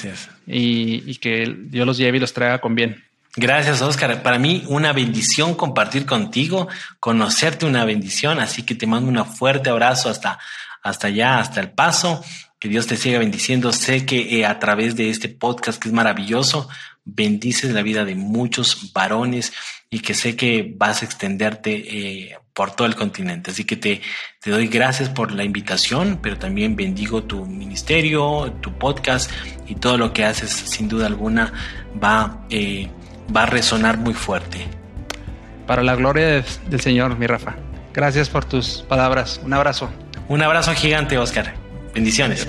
y, y, que Dios los lleve y los traiga con bien. Gracias, Oscar. Para mí, una bendición compartir contigo, conocerte una bendición. Así que te mando un fuerte abrazo hasta, hasta allá, hasta el paso. Que Dios te siga bendiciendo. Sé que eh, a través de este podcast, que es maravilloso, bendices la vida de muchos varones y que sé que vas a extenderte eh, por todo el continente. Así que te, te doy gracias por la invitación, pero también bendigo tu ministerio, tu podcast y todo lo que haces, sin duda alguna, va, eh, va a resonar muy fuerte. Para la gloria del Señor, mi Rafa. Gracias por tus palabras. Un abrazo. Un abrazo gigante, Oscar. Bendiciones.